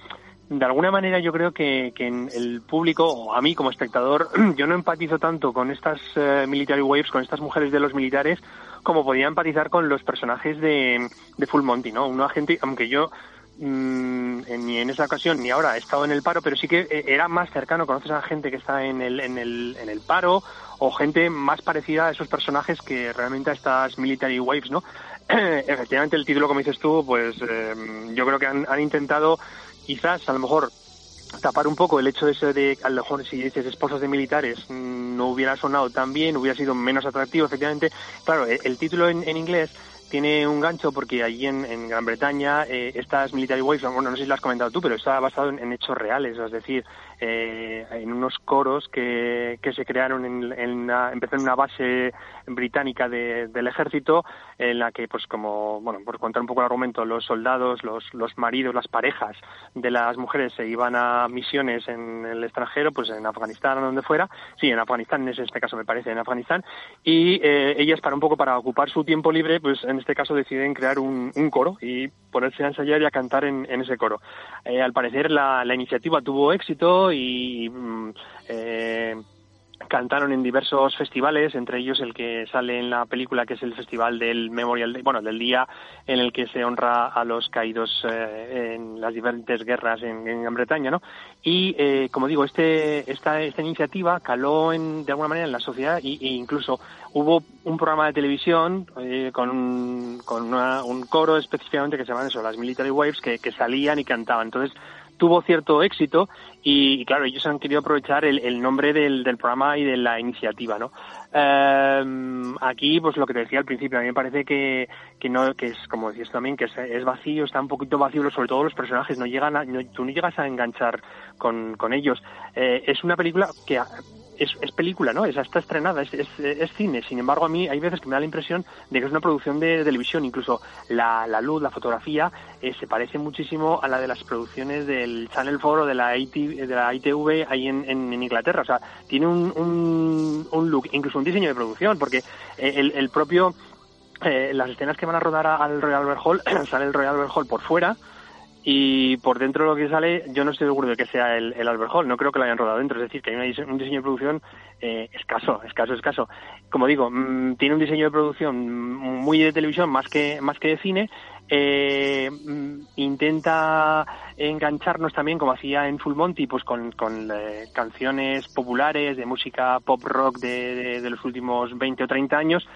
de alguna manera yo creo que, que en el público, o a mí como espectador, *clears throat* yo no empatizo tanto con estas eh, military waves, con estas mujeres de los militares, como podía empatizar con los personajes de, de Full Monty, ¿no? Una gente, aunque yo mm, ni en esa ocasión ni ahora he estado en el paro, pero sí que eh, era más cercano, conoces a gente que está en el, en el, en el paro o gente más parecida a esos personajes que realmente a estas military waves, ¿no? *clears throat* Efectivamente el título, como dices tú, pues eh, yo creo que han, intentado quizás a lo mejor tapar un poco el hecho de ese de, a lo mejor si dices esposas de militares, mm, no hubiera sonado tan bien, hubiera sido menos atractivo, efectivamente. Claro, el, título en, en, inglés tiene un gancho porque allí en, en Gran Bretaña eh, estas military waves, bueno, no sé si lo has comentado tú, pero está basado en, hechos reales, es decir, eh, en unos coros que, que se crearon en, en una, empezó en una base británica de, del ejército en la que, pues como, bueno, por contar un poco el argumento, los soldados, los, los maridos, las parejas de las mujeres se iban a misiones en el extranjero, pues en Afganistán o donde fuera, sí, en Afganistán, en este caso me parece, en Afganistán, y eh, ellas para un poco para ocupar su tiempo libre, pues en este caso deciden crear un, coro y ponerse a ensayar y a cantar en, en ese coro. Eh, al parecer la, la, iniciativa tuvo éxito y mm, eh, cantaron en diversos festivales, entre ellos el que sale en la película, que es el festival del Memorial Day, bueno, del día en el que se honra a los caídos eh, en las diferentes guerras en, Gran Bretaña, ¿no? Y, eh, como digo, este, esta, esta iniciativa caló en, de alguna manera en la sociedad e, incluso hubo un programa de televisión eh, con, un, con un coro específicamente que se llama eso, las Military Waves, que salían y cantaban. Entonces, tuvo cierto éxito y, claro, ellos han querido aprovechar el, nombre del, programa y de la iniciativa, ¿no? Eh, aquí, pues lo que te decía al principio, a mí me parece que, que no, que es, como decías también, que es, vacío, está un poquito vacío, sobre todo los personajes, no llegan a, tú no llegas a enganchar con, con ellos. Eh, es una película que es, es, película, ¿no? Es, está estrenada, es, es, cine. Sin embargo, a mí hay veces que me da la impresión de que es una producción de, televisión. Incluso la, la, luz, la fotografía, eh, se parece muchísimo a la de las producciones del Channel 4 o de la, de la ITV ahí en, en, Inglaterra. O sea, tiene un, un, un, look, incluso un diseño de producción, porque eh, el, el propio... Eh, las escenas que van a rodar al Royal Albert Hall, *clears throat* sale el Royal Albert Hall por fuera, y por dentro lo que sale, yo no estoy seguro de que sea el, el Albert Hall, no creo que lo hayan rodado dentro, es decir, que hay un diseño de producción eh, escaso, escaso, escaso. Como digo, mm, tiene un diseño de producción muy de televisión más que, más que de cine, eh, mm, intenta engancharnos también, como hacía en Full Monty, pues con, con eh, canciones populares de música pop rock de, de, de los últimos 20 o 30 años,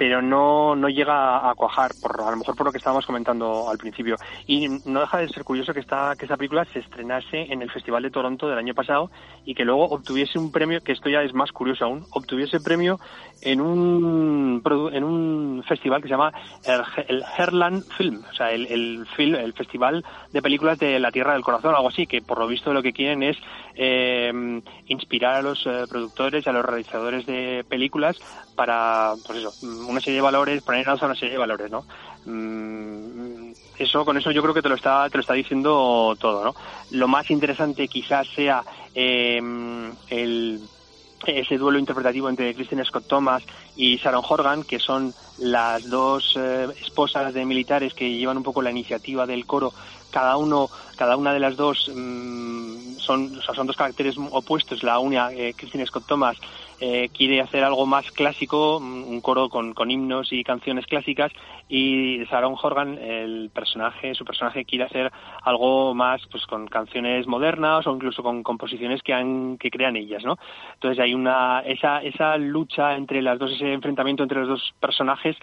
pero no, no llega a cuajar, por, a lo mejor por lo que estábamos comentando al principio. Y no deja de ser curioso que esta, que esta película se estrenase en el Festival de Toronto del año pasado y que luego obtuviese un premio, que esto ya es más curioso aún, obtuviese premio en un, en un festival que se llama el, Herland Film, o sea, el, el, film, el Festival de Películas de la Tierra del Corazón, algo así, que por lo visto lo que quieren es eh, inspirar a los eh, productores y a los realizadores de películas para, pues eso, una serie de valores, poner en alza una serie de valores, ¿no? Mm, eso, con eso yo creo que te lo está, te lo está diciendo todo, ¿no? Lo más interesante quizás sea eh, el ese duelo interpretativo entre Kristen Scott Thomas y Sharon Horgan, que son las dos eh, esposas de militares que llevan un poco la iniciativa del coro cada uno, cada una de las dos mm, son, son dos caracteres opuestos. La una, eh, Christine Scott Thomas, eh, quiere hacer algo más clásico, un coro con, con, himnos y canciones clásicas, y Sharon Horgan, el personaje, su personaje quiere hacer algo más, pues con canciones modernas o incluso con composiciones que han, que crean ellas, ¿no? Entonces hay una, esa, esa lucha entre las dos, ese enfrentamiento entre los dos personajes,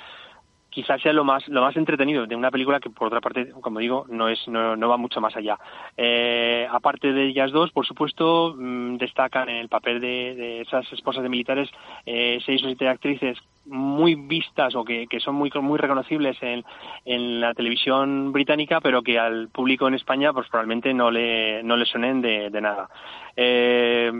quizás sea lo más lo más entretenido de una película que por otra parte como digo no es no, no va mucho más allá. Eh, aparte de ellas dos por supuesto mmm, destacan en el papel de, de, esas esposas de militares eh, seis o siete actrices muy vistas o que, que son muy muy reconocibles en, en la televisión británica pero que al público en España pues probablemente no le no le suenen de, de nada eh,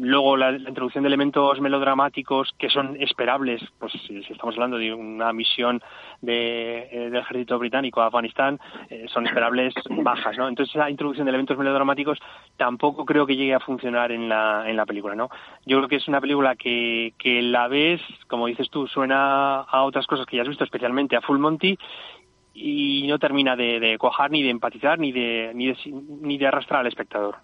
luego la, introducción de elementos melodramáticos que son esperables, pues si, estamos hablando de una misión de, eh, del ejército británico a Afganistán, eh, son esperables bajas, ¿no? Entonces esa introducción de elementos melodramáticos tampoco creo que llegue a funcionar en la, en la película, ¿no? Yo creo que es una película que, que la ves, como dices tú, suena a otras cosas que ya has visto, especialmente a Full Monty, y no termina de, de cuajar, ni de empatizar, ni de, ni de, ni de arrastrar al espectador.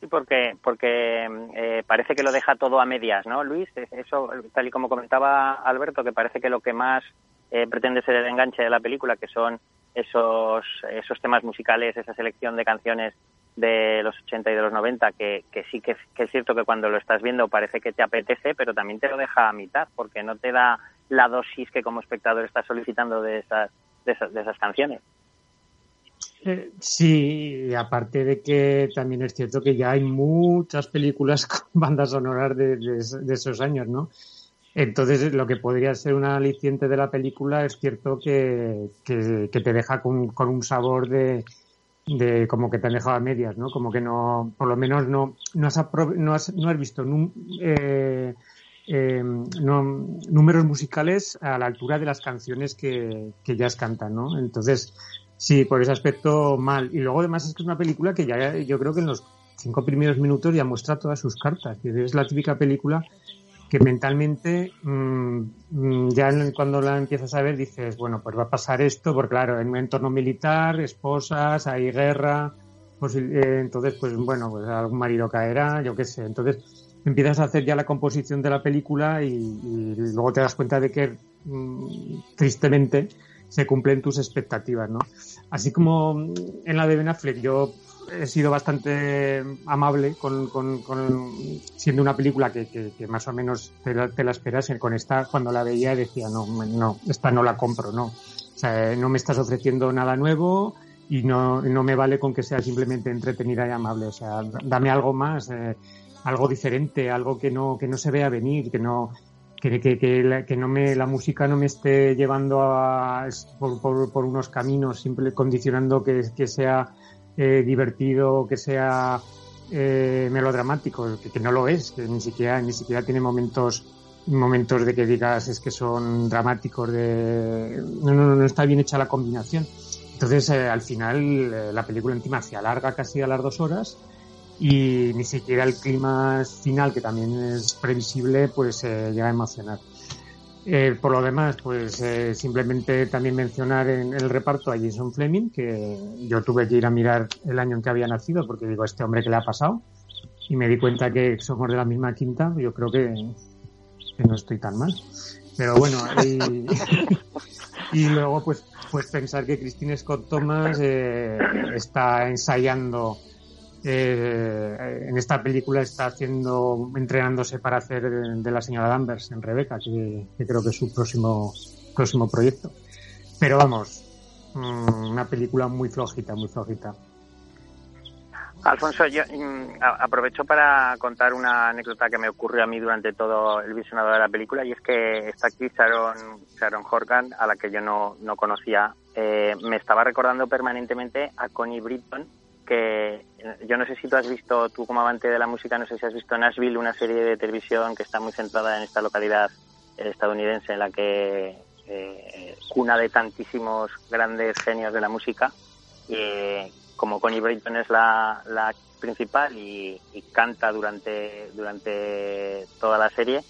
Sí, porque, porque eh, parece que lo deja todo a medias, ¿no, Luis? Eso, tal y como comentaba Alberto, que parece que lo que más eh, pretende ser el enganche de la película, que son esos, esos temas musicales, esa selección de canciones de los 80 y de los 90, que, que sí que, es cierto que cuando lo estás viendo parece que te apetece, pero también te lo deja a mitad, porque no te da la dosis que como espectador estás solicitando de esas, de esas, canciones. Eh, sí, aparte de que también es cierto que ya hay muchas películas *laughs* con bandas sonoras de, de esos años, ¿no? Entonces, lo que podría ser un aliciente de la película es cierto que, que, te deja con, con, un sabor de, de como que te han dejado a medias, ¿no? Como que no, por lo menos no, no, has, no, has, no has visto eh, eh, números musicales a la altura de las canciones que, que ellas cantan, ¿no? Entonces, sí, por ese aspecto mal. Y luego además es que es una película que ya yo creo que en los cinco primeros minutos ya muestra todas sus cartas. Es la típica película que mentalmente mm, mm, ya cuando la empiezas a ver dices, bueno, pues va a pasar esto, porque claro, en un entorno militar, esposas, hay guerra, pues, eh, entonces pues bueno, pues algún marido caerá, yo qué sé, entonces empiezas a hacer ya la composición de la película y, luego te das cuenta de que mm, tristemente se cumplen tus expectativas, ¿no? Así como en la de Ben Affleck yo he sido bastante amable con, con, siendo una película que, que, más o menos te la, la, esperas. Con esta, cuando la veía, decía, no, no, esta no la compro, no. O sea, no me estás ofreciendo nada nuevo y no, no me vale con que sea simplemente entretenida y amable. O sea, dame algo más, eh, algo diferente, algo que no, que no se vea venir, que no, que, que, que, que, no me, la música no me esté llevando a, por, por, unos caminos, simple, condicionando que, que sea eh, divertido, que sea eh, melodramático, que, no lo es, que ni siquiera, ni siquiera tiene momentos momentos de que digas es que son dramáticos de no, no, no está bien hecha la combinación entonces eh, al final eh, la película encima se alarga casi a las dos horas y ni siquiera el clima final que también es previsible pues llega a emocionar eh, por lo demás, pues eh, simplemente también mencionar en el reparto a Jason Fleming, que yo tuve que ir a mirar el año en que había nacido, porque digo, este hombre que le ha pasado, y me di cuenta que somos de la misma quinta, yo creo que, no estoy tan mal. Pero bueno, y, luego pues, pues pensar que Christine Scott Thomas eh, está ensayando eh, en esta película está haciendo, entrenándose para hacer de, la señora Danvers en Rebeca, que, creo que es su próximo, próximo proyecto. Pero vamos, mm, una película muy flojita, muy flojita. Alfonso, yo mm, aprovecho para contar una anécdota que me ocurrió a mí durante todo el visionado de la película y es que esta actriz Sharon, Sharon Horgan, a la que yo no, no conocía, eh, me estaba recordando permanentemente a Connie Britton que yo no sé si tú has visto, tú como amante de la música, no sé si has visto Nashville, una serie de televisión que está muy centrada en esta localidad estadounidense en la que eh, cuna de tantísimos grandes genios de la música. Y, como Connie Britton es la, principal y, canta durante, durante toda la serie,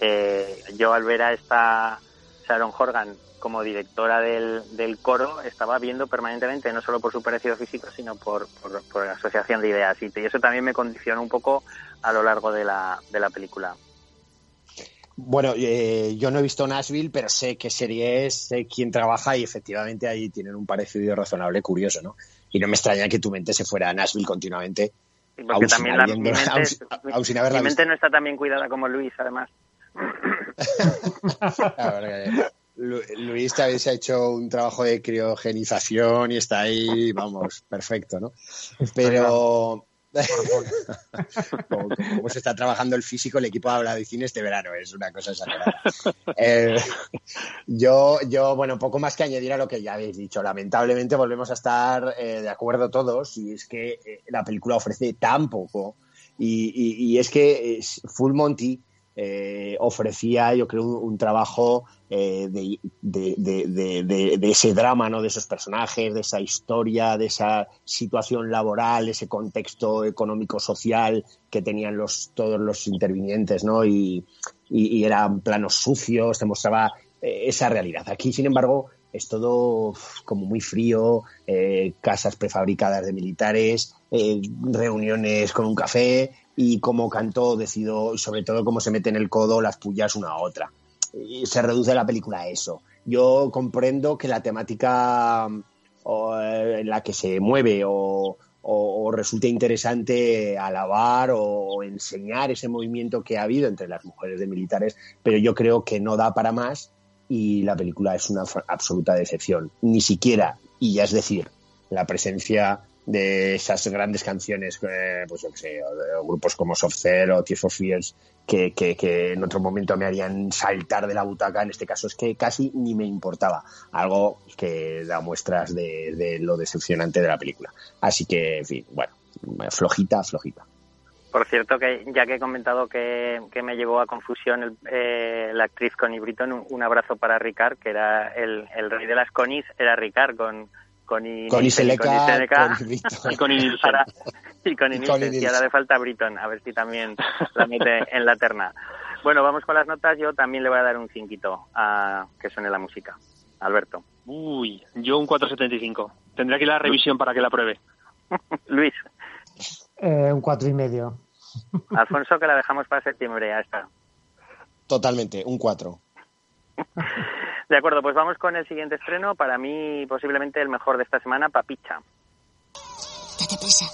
eh, yo al ver a esta Sharon Horgan como directora del, del, coro estaba viendo permanentemente, no solo por su parecido físico, sino por, por, la asociación de ideas. Y eso también me condicionó un poco a lo largo de la, de la película. Bueno, eh, yo no he visto Nashville, pero sé qué serie es, sé quién trabaja y efectivamente ahí tienen un parecido razonable curioso, ¿no? Y no me extraña que tu mente se fuera a Nashville continuamente. Porque también la, mi, *laughs* mente, no está tan bien cuidada como Luis, además. Luis también se ha hecho un trabajo de criogenización y está ahí, vamos, perfecto, ¿no? Pero como, se está trabajando el físico, el equipo habla de cine este verano, es una cosa exagerada. Eh, yo, yo, bueno, poco más que añadir a lo que ya habéis dicho. Lamentablemente volvemos a estar eh, de acuerdo todos y es que eh, la película ofrece tan poco y, y es que Full Monty eh, ofrecía, yo creo, un, trabajo eh, de, de, ese drama, ¿no? de esos personajes, de esa historia, de esa situación laboral, ese contexto económico-social que tenían los, todos los intervinientes, ¿no? y, y, eran planos sucios, te mostraba eh, esa realidad. Aquí, sin embargo, es todo como muy frío, casas prefabricadas de militares, reuniones con un café, y cómo cantó, decido, y sobre todo cómo se mete en el codo las pullas una a otra. Y se reduce la película a eso. Yo comprendo que la temática eh, en la que se mueve o, resulte interesante alabar o, enseñar ese movimiento que ha habido entre las mujeres de militares, pero yo creo que no da para más y la película es una absoluta decepción. Ni siquiera, y ya es decir, la presencia de esas grandes canciones, eh, pues yo que sé, grupos como Soft Cell o Tears for Fears, que, que, en otro momento me harían saltar de la butaca, en este caso es que casi ni me importaba, algo que da muestras de, lo decepcionante de la película. Así que, en fin, bueno, flojita, flojita. Por cierto, que ya que he comentado que, me llevó a confusión eh, la actriz Connie Britton, un, abrazo para Ricard, que era el, el rey de las conis, era Ricard con con y con y con y con y ahora le falta Britton, a ver si también la mete en la terna. Bueno, vamos con las notas. Yo también le voy a dar un cinquito a que suene la música. Alberto. Uy, yo un 4.75. Tendría que ir a la revisión para que la pruebe. *laughs* Luis. Eh, un cuatro y medio. *laughs* Alfonso, que la dejamos para septiembre, ya está. Totalmente, un 4. *laughs* De acuerdo, pues vamos con el siguiente estreno. Para mí, posiblemente el mejor de esta semana, Papicha. Date prisa.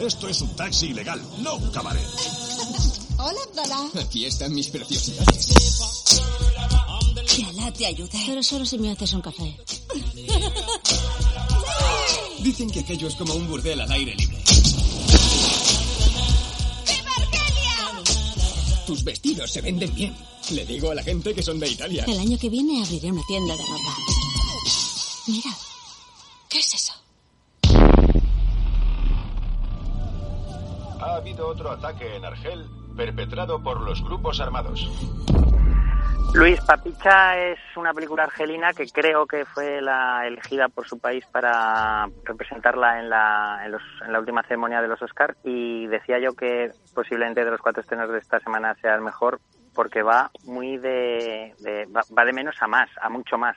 Esto es un taxi ilegal, no un cabaret. Hola, Abdallah. Aquí están mis preciosidades. Que Alá te ayude. Pero solo si me haces un café. *laughs* Dicen que aquello es como un burdel al aire libre. Tus vestidos se venden bien. Le digo a la gente que son de Italia. El año que viene abriré una tienda de ropa. Mira, ¿qué es eso? Ha habido otro ataque en Argel perpetrado por los grupos armados. Luis Papicha es una película argelina que creo que fue la elegida por su país para representarla en la, en, la última ceremonia de los Oscars y decía yo que posiblemente de los cuatro estrenos de esta semana sea el mejor porque va muy de, va, de menos a más, a mucho más.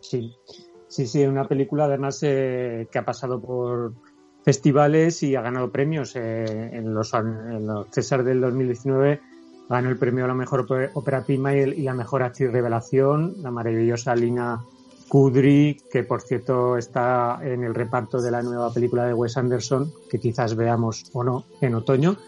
Sí, sí, sí, una película además eh, que ha pasado por festivales y ha ganado premios eh, en, los, en los César del 2019 ganó el premio a la mejor ópera prima y, la mejor actriz revelación, la maravillosa Lina Kudry, que por cierto está en el reparto de la nueva película de Wes Anderson, que quizás veamos o no en otoño.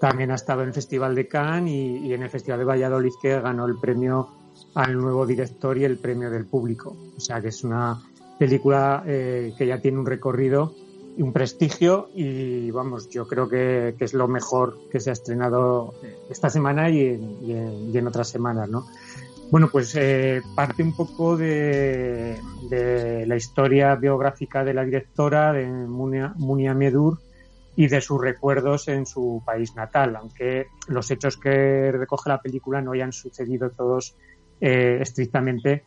También ha estado en el Festival de Cannes y, en el Festival de Valladolid, que ganó el premio al nuevo director y el premio del público. O sea que es una película eh, que ya tiene un recorrido un prestigio y vamos, yo creo que, es lo mejor que se ha estrenado esta semana y en, otras semanas, ¿no? Bueno, pues eh, parte un poco de, la historia biográfica de la directora, de Munia, Munia, Medur, y de sus recuerdos en su país natal, aunque los hechos que recoge la película no hayan sucedido todos eh, estrictamente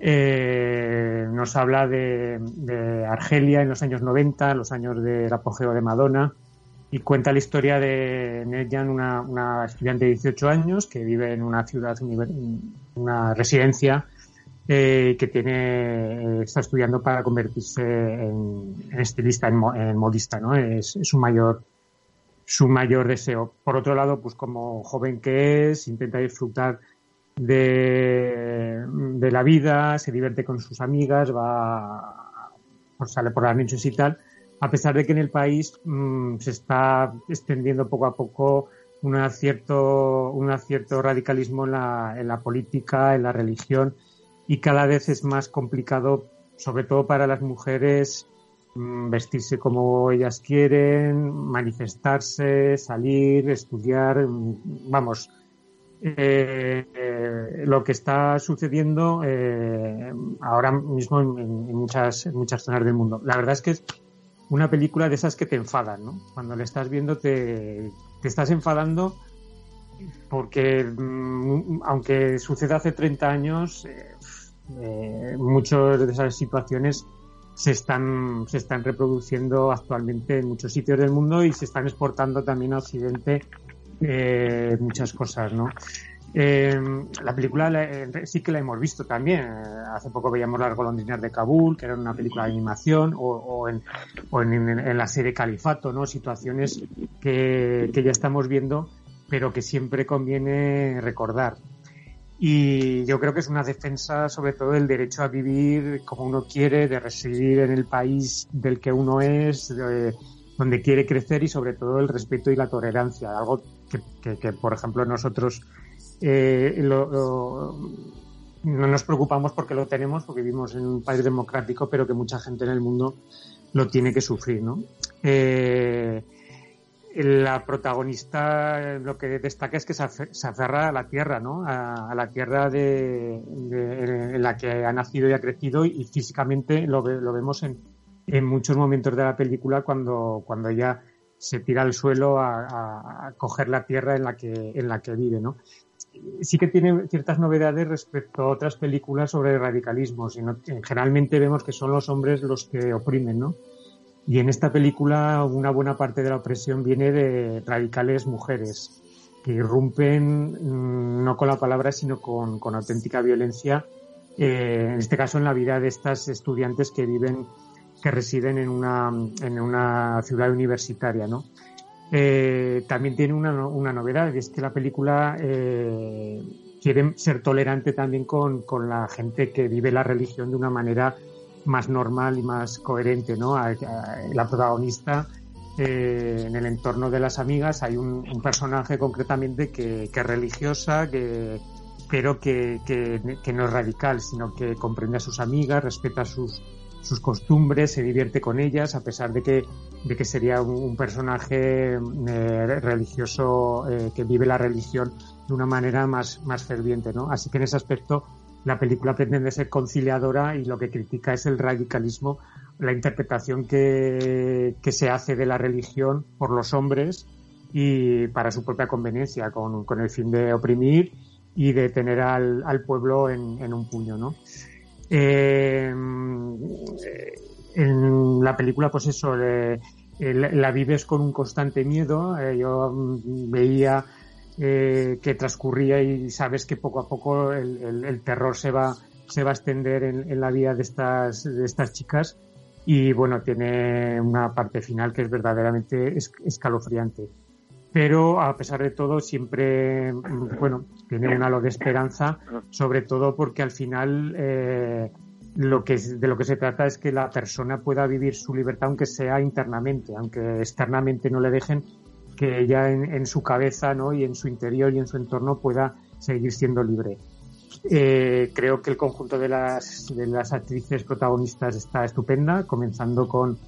eh, nos habla de, Argelia en los años 90, los años del apogeo de Madonna, y cuenta la historia de Nedjan, una, estudiante de 18 años que vive en una ciudad, una residencia eh, que tiene, está estudiando para convertirse en, estilista, en, modista, ¿no? Es, es, su mayor, su mayor deseo. Por otro lado, pues como joven que es, intenta disfrutar de, de, la vida, se divierte con sus amigas, va, pues sale por las noches y tal, a pesar de que en el país mm, se está extendiendo poco a poco un cierto, un cierto radicalismo en la, en la política, en la religión, y cada vez es más complicado, sobre todo para las mujeres, mm, vestirse como ellas quieren, manifestarse, salir, estudiar, mm, vamos, eh, lo que está sucediendo eh, ahora mismo en, muchas, muchas zonas del mundo. La verdad es que una película de esas que te enfadan, ¿no? Cuando le estás viendo te, te estás enfadando porque mm, aunque suceda hace 30 años, eh, eh, muchas de esas situaciones se están, se están reproduciendo actualmente en muchos sitios del mundo y se están exportando también a Occidente eh, muchas cosas, ¿no? Eh, la película sí que la hemos visto también. Hace poco veíamos Las golondrinas de Kabul, que era una película de animación, o, en, en, la serie Califato, ¿no? Situaciones que, que ya estamos viendo, pero que siempre conviene recordar. Y yo creo que es una defensa sobre todo del derecho a vivir como uno quiere, de residir en el país del que uno es, donde quiere crecer y sobre todo el respeto y la tolerancia, algo que, por ejemplo nosotros eh, no nos preocupamos porque lo tenemos, porque vivimos en un país democrático, pero que mucha gente en el mundo lo tiene que sufrir, ¿no? Eh, la protagonista lo que destaca es que se, aferra a la tierra, ¿no? A, la tierra de, en la que ha nacido y ha crecido y, físicamente lo, vemos en, en, muchos momentos de la película cuando, cuando ella se tira al suelo a, a, coger la tierra en la que, en la que vive, ¿no? Sí que tiene ciertas novedades respecto a otras películas sobre radicalismo, sino generalmente vemos que son los hombres los que oprimen, ¿no? Y en esta película una buena parte de la opresión viene de radicales mujeres que irrumpen mm, no con la palabra sino con, auténtica violencia, eh, en este caso en la vida de estas estudiantes que viven, que residen en una, en una ciudad universitaria, ¿no? Eh, también tiene una, una, novedad, es que la película eh, quiere ser tolerante también con, con la gente que vive la religión de una manera más normal y más coherente, ¿no? la protagonista eh, en el entorno de las amigas hay un, personaje concretamente que, es religiosa, que, pero que, que, no es radical, sino que comprende a sus amigas, respeta sus, sus costumbres, se divierte con ellas, a pesar de que, de que sería un, personaje eh, religioso eh, que vive la religión de una manera más, más ferviente, ¿no? Así que en ese aspecto la película pretende ser conciliadora y lo que critica es el radicalismo, la interpretación que, se hace de la religión por los hombres y para su propia conveniencia, con, el fin de oprimir y de tener al, pueblo en, un puño, ¿no? Eh, en la película, pues eso, la vives con un constante miedo. Eh, yo mm, veía eh, que transcurría y sabes que poco a poco el, terror se va, se va a extender en, la vida de estas, de estas chicas y bueno, tiene una parte final que es verdaderamente escalofriante. Pero a pesar de todo, siempre, bueno, tiene un halo de esperanza, sobre todo porque al final eh, lo que, de lo que se trata es que la persona pueda vivir su libertad aunque sea internamente, aunque externamente no le dejen, que ella en, su cabeza ¿no? y en su interior y en su entorno pueda seguir siendo libre. Eh, creo que el conjunto de las, de las actrices protagonistas está estupenda, comenzando con,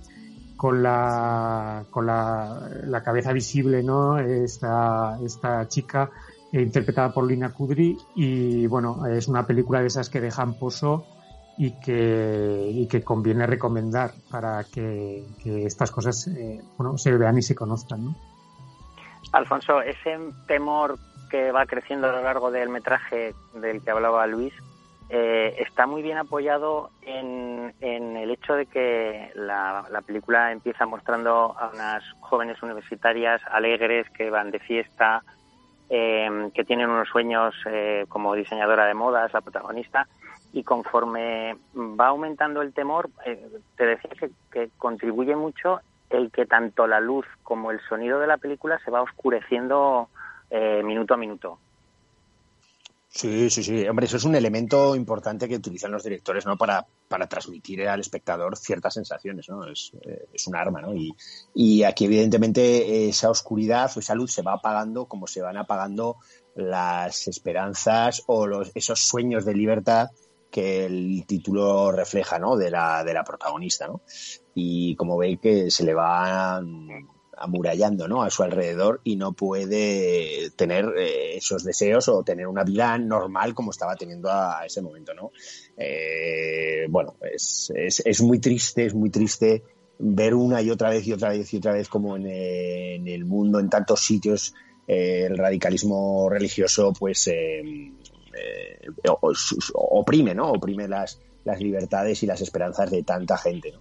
con, la, con la, la cabeza visible, ¿no? Esta, esta chica eh, interpretada por Lina Kudry y bueno, es una película de esas que dejan pozo y que, y que conviene recomendar para que, que estas cosas eh, bueno, se vean y se conozcan, ¿no? Alfonso, ese temor que va creciendo a lo largo del metraje del que hablaba Luis eh, está muy bien apoyado en, el hecho de que la, película empieza mostrando a unas jóvenes universitarias alegres que van de fiesta, em, que tienen unos sueños eh, como diseñadora de modas, la protagonista, y conforme va aumentando el temor, eh, te decía que contribuye mucho el que tanto la luz como el sonido de la película se va oscureciendo eh, minuto a minuto. Sí, sí, sí. Hombre, eso es un elemento importante que utilizan los directores, ¿no? Para, para transmitir al espectador ciertas sensaciones, ¿no? Es, eh, es un arma, ¿no? Y, y, aquí, evidentemente, esa oscuridad o esa luz se va apagando como se van apagando las esperanzas o los, esos sueños de libertad que el título refleja, ¿no? De la, de la protagonista, ¿no? Y como veis que se le va amurallando, ¿no? A su alrededor y no puede tener eh, esos deseos o tener una vida normal como estaba teniendo a, ese momento, ¿no? Eh, bueno, es, es, es, muy triste, es muy triste ver una y otra vez y otra vez y otra vez como en, el mundo, en tantos sitios, el radicalismo religioso pues oprime, ¿no? Oprime las, las libertades y las esperanzas de tanta gente.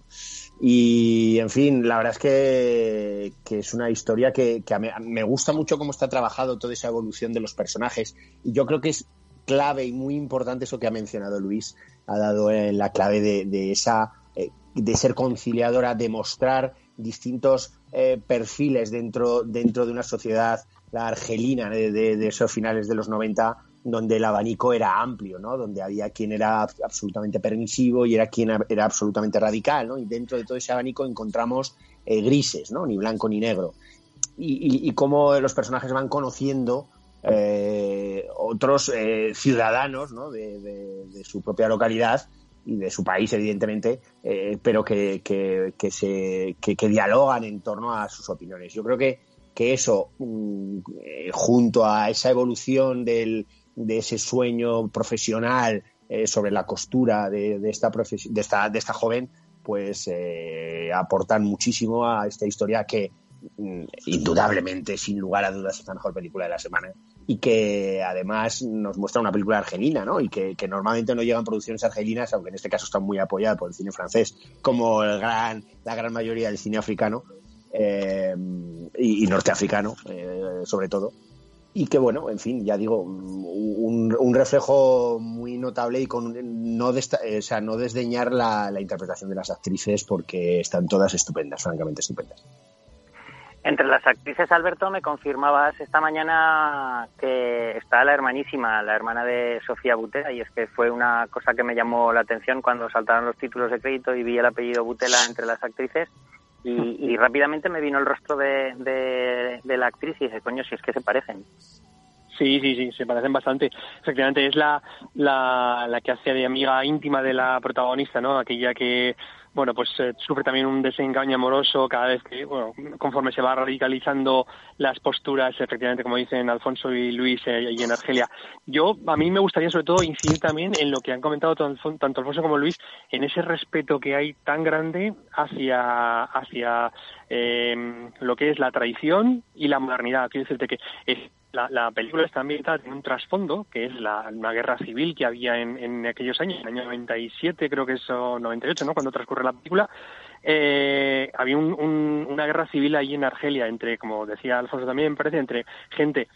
Y, en fin, la verdad es que, es una historia que, me gusta mucho cómo está trabajado toda esa evolución de los personajes. Y yo creo que es clave y muy importante eso que ha mencionado Luis, ha dado en la clave de, esa eh, de ser conciliadora, de mostrar distintos eh, perfiles dentro, dentro de una sociedad, la argelina de, de esos finales de los 90, donde el abanico era amplio, ¿no? Donde había quien era absolutamente permisivo y era quien era absolutamente radical, ¿no? Y dentro de todo ese abanico encontramos eh, grises, ¿no? Ni blanco ni negro. Y, cómo los personajes van conociendo eh, otros eh, ciudadanos, ¿no? De, su propia localidad y de su país, evidentemente, pero que, se, que, dialogan en torno a sus opiniones. Yo creo que, que eso, mm, junto a esa evolución del, de ese sueño profesional eh, sobre la costura de, esta, de, esta, de esta joven, pues eh, aportan muchísimo a esta historia que mm, indudablemente, sin lugar a dudas, es la mejor película de la semana y que además nos muestra una película argelina, ¿no? Y que, normalmente no llegan producciones argelinas, aunque en este caso están muy apoyadas por el cine francés, como el gran, la gran mayoría del cine africano eh, y, norteafricano, sobre todo y que bueno, en fin, ya digo, un, un reflejo muy notable y con no, eh, o sea, no desdeñar la, la, interpretación de las actrices porque están todas estupendas, francamente estupendas. Entre las actrices, Alberto, me confirmabas esta mañana que está la hermanísima, la hermana de Sofía Butela, y es que fue una cosa que me llamó la atención cuando saltaron los títulos de crédito y vi el apellido Butela entre las actrices y, rápidamente me vino el rostro de, de, la actriz y dije, coño, si es que se parecen. Sí, sí, sí, se parecen bastante. Efectivamente, es la, la, la que hace de amiga íntima de la protagonista, ¿no? Aquella que bueno, pues eh, sufre también un desengaño amoroso cada vez que, bueno, conforme se va radicalizando las posturas, efectivamente, como dicen Alfonso y Luis eh, y en Argelia. Yo, a mí me gustaría sobre todo incidir también en lo que han comentado tanto Alfonso como Luis, en ese respeto que hay tan grande hacia, hacia eh, lo que es la tradición y la modernidad. Quiero decirte que la, película está ambientada en un trasfondo, que es la, una guerra civil que había en, en aquellos años, en el año 97, creo que es 98, ¿no? Cuando transcurre la película. Eh, había una guerra civil ahí en Argelia entre, como decía Alfonso también, parece, entre gente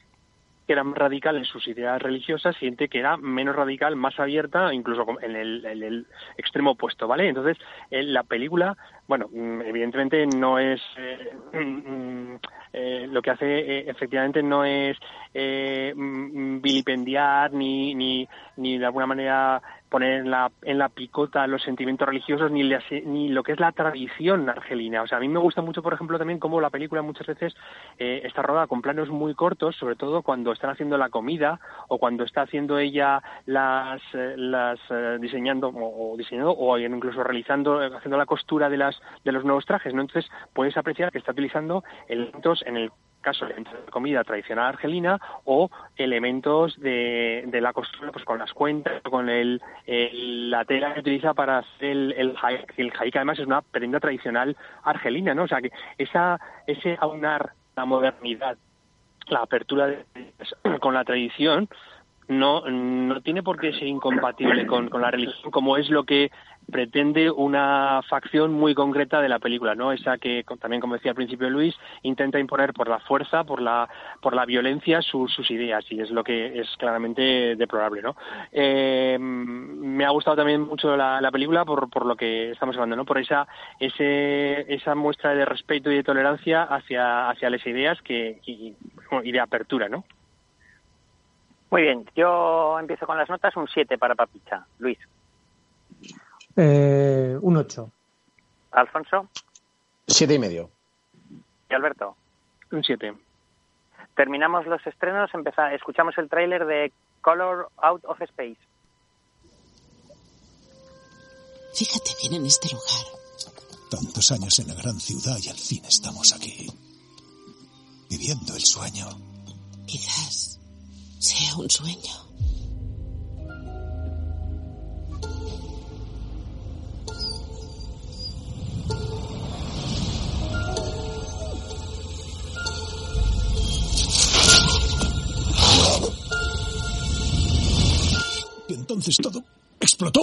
que era más radical en sus ideas religiosas y gente que era menos radical, más abierta, incluso en el, el extremo opuesto, ¿vale? Entonces, la película, bueno, mm, evidentemente no es... Eh, mm, eh, lo que hace eh, efectivamente no es eh, mm, vilipendiar ni, ni, ni de alguna manera poner en la, en la picota los sentimientos religiosos ni, ni lo que es la tradición argelina. O sea, a mí me gusta mucho, por ejemplo, también cómo la película muchas veces eh, está rodada con planos muy cortos, sobre todo cuando están haciendo la comida o cuando está haciendo ella las, las diseñando o, diseñando o incluso realizando, haciendo la costura de las de los nuevos trajes, ¿no? Entonces puedes apreciar que está utilizando elementos en el caso de comida tradicional argelina o elementos de, de la costura pues con las cuentas con el, la tela que utiliza para hacer el el el además es una prenda tradicional argelina no o sea que esa ese aunar la modernidad la apertura de, con la tradición no, no tiene por qué ser incompatible con, con la religión, como es lo que pretende una facción muy concreta de la película, ¿no? Esa que también, como decía al principio Luis, intenta imponer por la fuerza, por la, por la violencia sus, ideas y es lo que es claramente deplorable, ¿no? Eh, me ha gustado también mucho la, la, película por, por lo que estamos hablando, ¿no? Por esa, ese, esa muestra de respeto y de tolerancia hacia, hacia las ideas que, y, y de apertura, ¿no? Muy bien, yo empiezo con las notas, un 7 para Papicha. Luis. Eh, un 8. Alfonso. Siete y medio. ¿Y Alberto? Un 7. Terminamos los estrenos, escuchamos el tráiler de Color Out of Space. Fíjate bien en este lugar. Tantos años en la gran ciudad y al fin estamos aquí. Viviendo el sueño. Quizás sea un sueño. Y entonces todo explotó.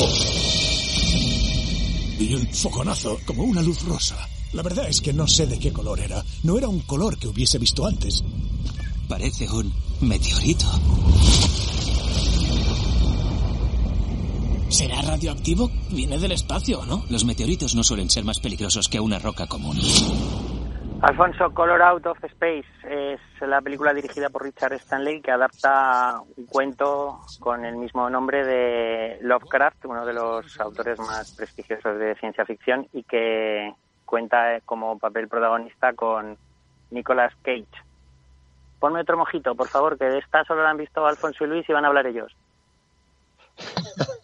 Y un foconazo, como una luz rosa. La verdad es que no sé de qué color era. No era un color que hubiese visto antes. Parece un meteorito. ¿Será radioactivo? Viene del espacio, ¿no? Los meteoritos no suelen ser más peligrosos que una roca común. Alfonso, Color Out of Space es la película dirigida por Richard Stanley que adapta un cuento con el mismo nombre de Lovecraft, uno de los autores más prestigiosos de ciencia ficción y que cuenta como papel protagonista con Nicolas Cage. Ponme otro mojito, por favor, que de esta solo la han visto Alfonso y Luis y van a hablar ellos.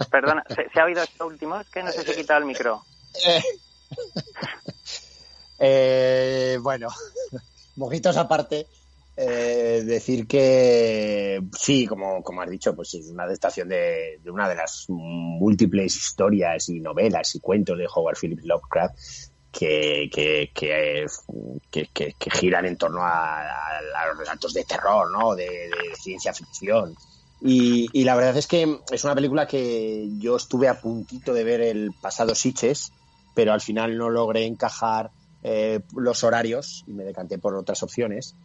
Perdona, ¿se, ha oído esto último? Es que no sé si he quitado el micro. *laughs* Eh, bueno, *laughs* mojitos aparte, eh, decir que sí, como, como has dicho, pues es una adaptación de, de, una de las múltiples historias y novelas y cuentos de Howard Phillips Lovecraft que, que, que, que giran en torno a, a, los relatos de terror, ¿no? de, de ciencia ficción. Y, y, la verdad es que es una película que yo estuve a puntito de ver el pasado Siches, pero al final no logré encajar eh, los horarios y me decanté por otras opciones.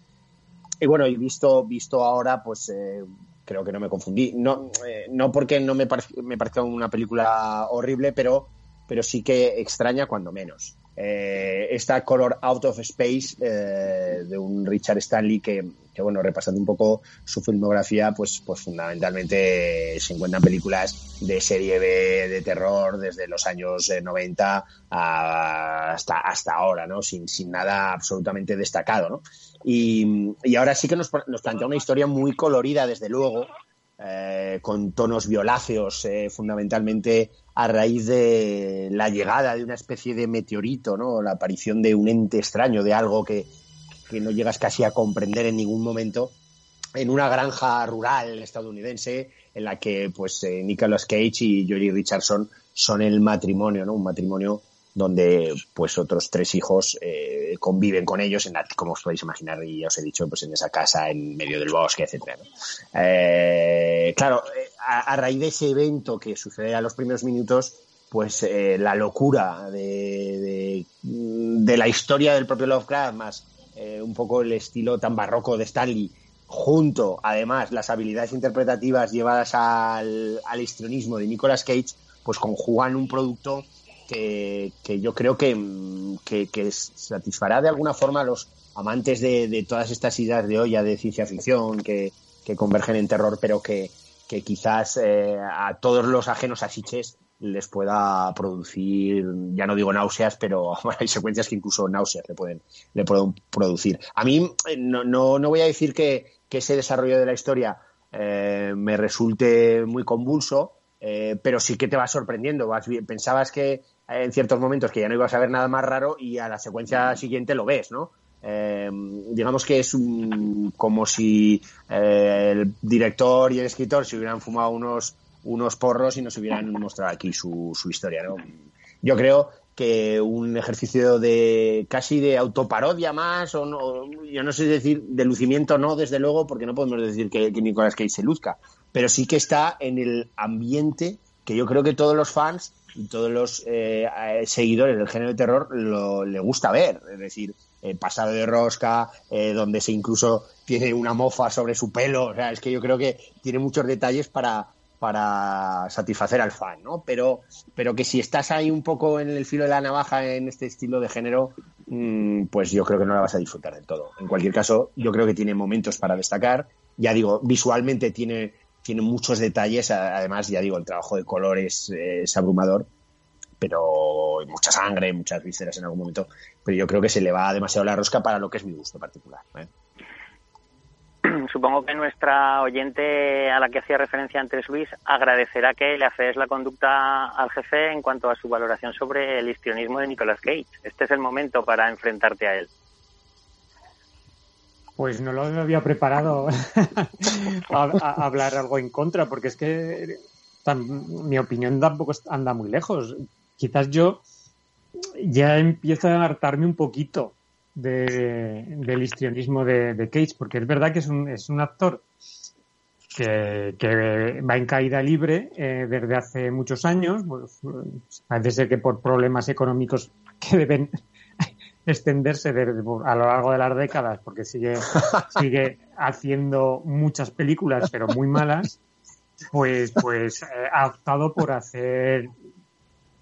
Y bueno, y visto, visto ahora, pues eh, creo que no me confundí. No, eh, no porque no me, parezca me pareció una película horrible, pero, pero sí que extraña cuando menos eh, esta Color Out of Space eh, de un Richard Stanley que, que, bueno, repasando un poco su filmografía, pues, pues fundamentalmente se encuentran películas de serie B de terror desde los años 90 eh, hasta, hasta ahora, ¿no? Sin, sin nada absolutamente destacado, ¿no? Y, y ahora sí que nos, nos plantea una historia muy colorida, desde luego, con tonos violáceos, fundamentalmente a raíz de la llegada de una especie de meteorito, ¿no? La aparición de un ente extraño, de algo que, que no llegas casi a comprender en ningún momento, en una granja rural estadounidense en la que pues eh, Nicolas Cage y Jory Richardson son el matrimonio, ¿no? Un matrimonio donde pues otros tres hijos eh, conviven con ellos en como os podéis imaginar y ya os he dicho pues en esa casa en medio del bosque etcétera eh, claro a, a, raíz de ese evento que sucede a los primeros minutos pues eh, la locura de, de, la historia del propio Lovecraft más eh, un poco el estilo tan barroco de Stanley junto además las habilidades interpretativas llevadas al, al histrionismo de Nicolas Cage pues conjugan un producto que, yo creo que, que, que, satisfará de alguna forma a los amantes de, de, todas estas ideas de olla de ciencia ficción que, convergen en terror, pero que, quizás eh, a todos los ajenos a Siches les pueda producir, ya no digo náuseas, pero *laughs* hay secuencias que incluso náuseas le pueden, le pueden producir. A mí no, no, no voy a decir que, que, ese desarrollo de la historia eh, me resulte muy convulso, eh, pero sí que te va sorprendiendo. Vas, pensabas que en ciertos momentos que ya no ibas a ver nada más raro y a la secuencia siguiente lo ves, ¿no? Eh, digamos que es un, como si eh, el director y el escritor se hubieran fumado unos, unos porros y nos hubieran mostrado aquí su, su historia, ¿no? Yo creo que un ejercicio de casi de autoparodia más, o no, yo no sé decir de lucimiento no, desde luego, porque no podemos decir que, que Nicolas Cage se luzca, pero sí que está en el ambiente que yo creo que todos los fans todos los eh, seguidores del género de terror lo, le gusta ver. Es decir, eh, pasado de rosca, eh, donde se incluso tiene una mofa sobre su pelo. O sea, es que yo creo que tiene muchos detalles para, para satisfacer al fan, ¿no? Pero, pero que si estás ahí un poco en el filo de la navaja en este estilo de género, mmm, pues yo creo que no la vas a disfrutar del todo. En cualquier caso, yo creo que tiene momentos para destacar. Ya digo, visualmente tiene tiene muchos detalles, además, ya digo, el trabajo de color es, abrumador, pero mucha sangre, muchas vísceras en algún momento, pero yo creo que se le va demasiado la rosca para lo que es mi gusto particular. *clears throat* Supongo que nuestra oyente a la que hacía referencia antes Luis agradecerá que le haces la conducta al jefe en cuanto a su valoración sobre el histrionismo de Nicolas Cage. Este es el momento para enfrentarte a él. Pues no lo había preparado *laughs* a, hablar algo en contra, porque es que mi opinión tampoco anda muy lejos. Quizás yo ya empiezo a hartarme un poquito de, del histrionismo de, de, Cage, porque es verdad que es un, es un actor que, que va en caída libre eh, desde hace muchos años. Pues, parece ser que por problemas económicos *laughs* que deben extenderse a lo largo de las décadas, porque sigue, *laughs* sigue haciendo muchas películas, pero muy malas, pues, pues eh, ha optado por hacer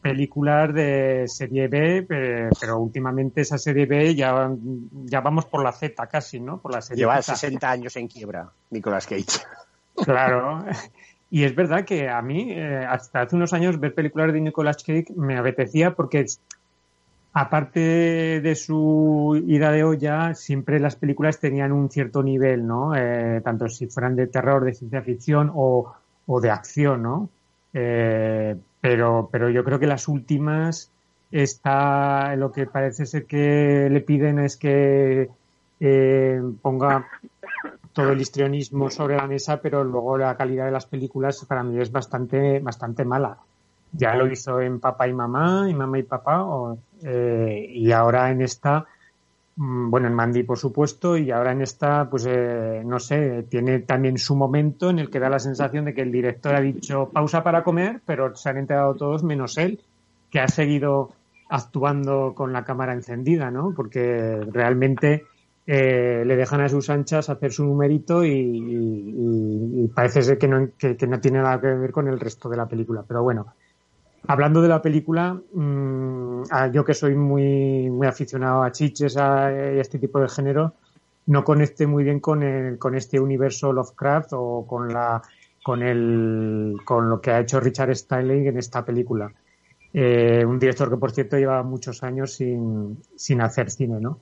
películas de serie B, pero, últimamente esa serie B ya, ya vamos por la Z casi, ¿no? Por la serie Lleva 60 años en quiebra, Nicolas Cage. Claro. Y es verdad que a mí, eh, hasta hace unos años, ver películas de Nicolas Cage me apetecía porque, aparte de su ida de olla, siempre las películas tenían un cierto nivel, ¿no? Eh, tanto si fueran de terror, de ciencia ficción o, o de acción, ¿no? Eh, pero, pero yo creo que las últimas está lo que parece ser que le piden es que eh, ponga todo el histrionismo sobre la mesa, pero luego la calidad de las películas para mí es bastante, bastante mala. Ya lo hizo en Papá y Mamá, y Mamá y Papá, eh, y ahora en esta, mm, bueno, en Mandy por supuesto, y ahora en esta, pues eh, no sé, tiene también su momento en el que da la sensación de que el director ha dicho pausa para comer, pero se han enterado todos menos él, que ha seguido actuando con la cámara encendida, ¿no? Porque realmente eh, le dejan a sus anchas hacer su numerito y, parece ser que no, tiene nada que ver con el resto de la película. Pero bueno, hablando de la película, mm, yo que soy muy, muy aficionado a chiches y a este tipo de género, no conecte muy bien con, el, con este universo Lovecraft o con la con el con lo que ha hecho Richard Stanley en esta película. Eh, un director que por cierto lleva muchos años sin, sin hacer cine, ¿no?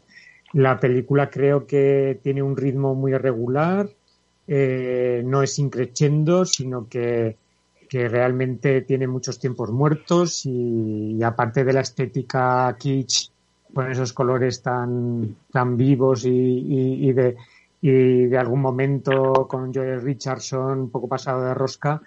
La película creo que tiene un ritmo muy irregular, eh, no es increchendo, sino que, realmente tiene muchos tiempos muertos y, aparte de la estética kitsch con esos colores tan, tan vivos y, de, y de algún momento con Joel Richardson un poco pasado de rosca,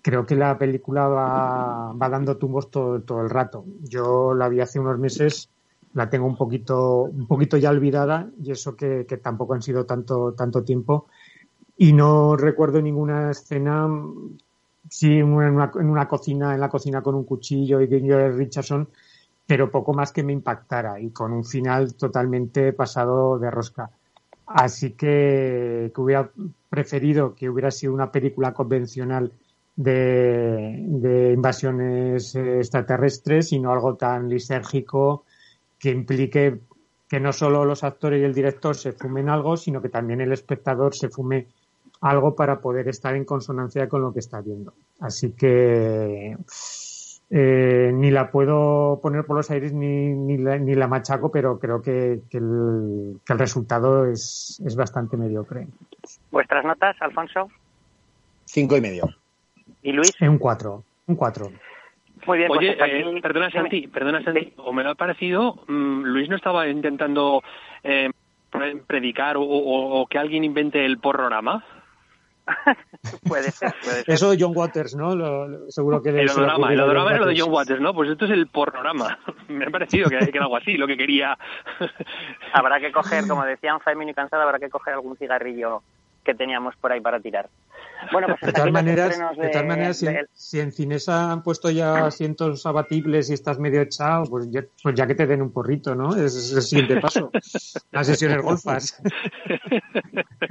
creo que la película va, va dando tumbos todo, todo el rato. Yo la vi hace unos meses la tengo un poquito, un poquito ya olvidada y eso que, tampoco han sido tanto, tanto tiempo. Y no recuerdo ninguna escena, sí, en una, en una cocina, en la cocina con un cuchillo y de Richardson, pero poco más que me impactara y con un final totalmente pasado de rosca. Así que, que hubiera preferido que hubiera sido una película convencional de, de invasiones extraterrestres y no algo tan lisérgico que implique que no solo los actores y el director se fumen algo, sino que también el espectador se fume algo para poder estar en consonancia con lo que está viendo. Así que eh, ni la puedo poner por los aires ni, ni, la, machaco, pero creo que, el, resultado es, es, bastante mediocre. ¿Vuestras notas, Alfonso? Cinco y medio. ¿Y Luis? Un cuatro. Un cuatro. Muy bien, Oye, pues eh, perdona Santi, perdona Santi, o me lo ha parecido, mm, Luis no estaba intentando eh, predicar o, que alguien invente el porrorama. *laughs* puede ser, puede ser. Eso de John Waters, ¿no? seguro que el odorama, el odorama era lo de John Waters, ¿no? Pues esto es el porrorama. *laughs* me ha parecido que, que, era algo así, lo que quería. habrá que coger, como decían Faimino y Cansada, habrá que coger algún cigarrillo que teníamos por ahí para tirar. Bueno, pues de todas maneras, de, todas maneras si, en Cinesa han puesto ya asientos abatibles y estás medio echado, pues ya, pues ya que te den un porrito, ¿no? Es, el siguiente paso. Las sesiones golfas.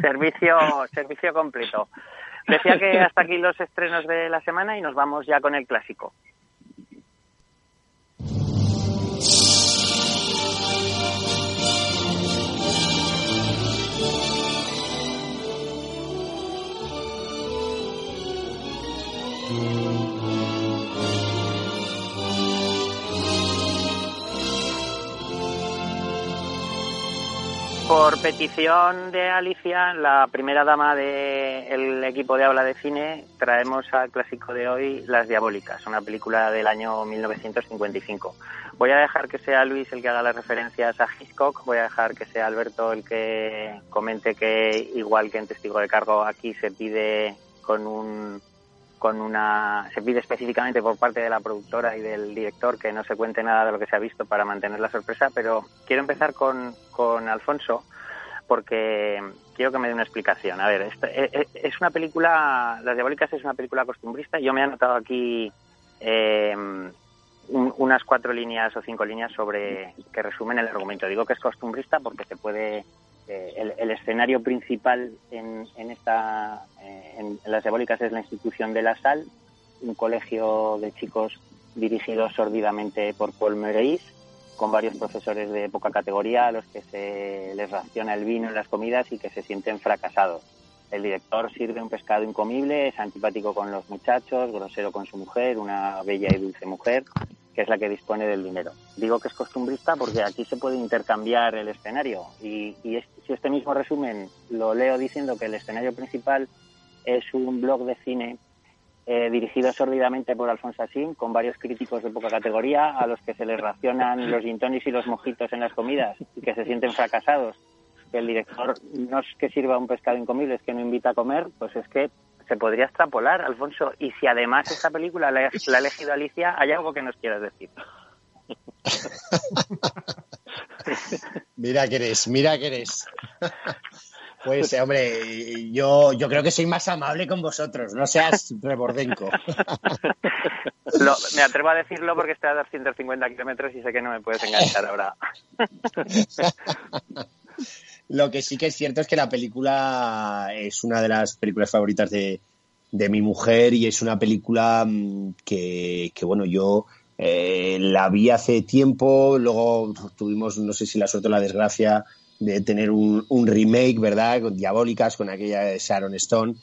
Servicio, servicio completo. Decía que hasta aquí los estrenos de la semana y nos vamos ya con el clásico. Por petición de Alicia, la primera dama del equipo de habla de cine, traemos al clásico de hoy Las Diabólicas, una película del año 1955. Voy a dejar que sea Luis el que haga las referencias a Hitchcock, voy a dejar que sea Alberto el que comente que, igual que en Testigo de Cargo, aquí se pide con un con una se pide específicamente por parte de la productora y del director que no se cuente nada de lo que se ha visto para mantener la sorpresa, pero quiero empezar con, con Alfonso porque quiero que me dé una explicación. A ver, eh, eh, es una película, Las Diabólicas es una película costumbrista. Yo me he anotado aquí eh, unas cuatro líneas o cinco líneas sobre que resumen el argumento. Digo que es costumbrista porque se puede el, escenario principal en, esta en, las diabólicas es la institución de la sal, un colegio de chicos dirigidos sordidamente por Paul Mereis con varios profesores de poca categoría a los que se les raciona el vino en las comidas y que se sienten fracasados. El director sirve un pescado incomible, es antipático con los muchachos, grosero con su mujer, una bella y dulce mujer, que es la que dispone del dinero. Digo que es costumbrista porque aquí se puede intercambiar el escenario y, si este mismo resumen lo leo diciendo que el escenario principal es un blog de cine eh, dirigido sórdidamente por Alfonso Asín, con varios críticos de poca categoría, a los que se les racionan los gintonis y los mojitos en las comidas y que se sienten fracasados. El director no es que sirva un pescado incomible, es que no invita a comer, pues es que se podría extrapolar, Alfonso. Y si además esta película la, la ha elegido Alicia, hay algo que nos quieras decir. *laughs* mira que eres, mira que eres. Pues, *laughs* hombre, yo, yo creo que soy más amable con vosotros, no seas rebordenco. *laughs* me atrevo a decirlo porque estoy a 250 kilómetros y sé que no me puedes enganchar ahora. Lo que sí que es cierto es que la película es una de las películas favoritas de, mi mujer y es una película mm, que, bueno, yo eh, la vi hace tiempo, luego tuvimos, no sé si la suerte o la desgracia, de tener un, remake, ¿verdad? Con Diabólicas, con aquella de Sharon Stone,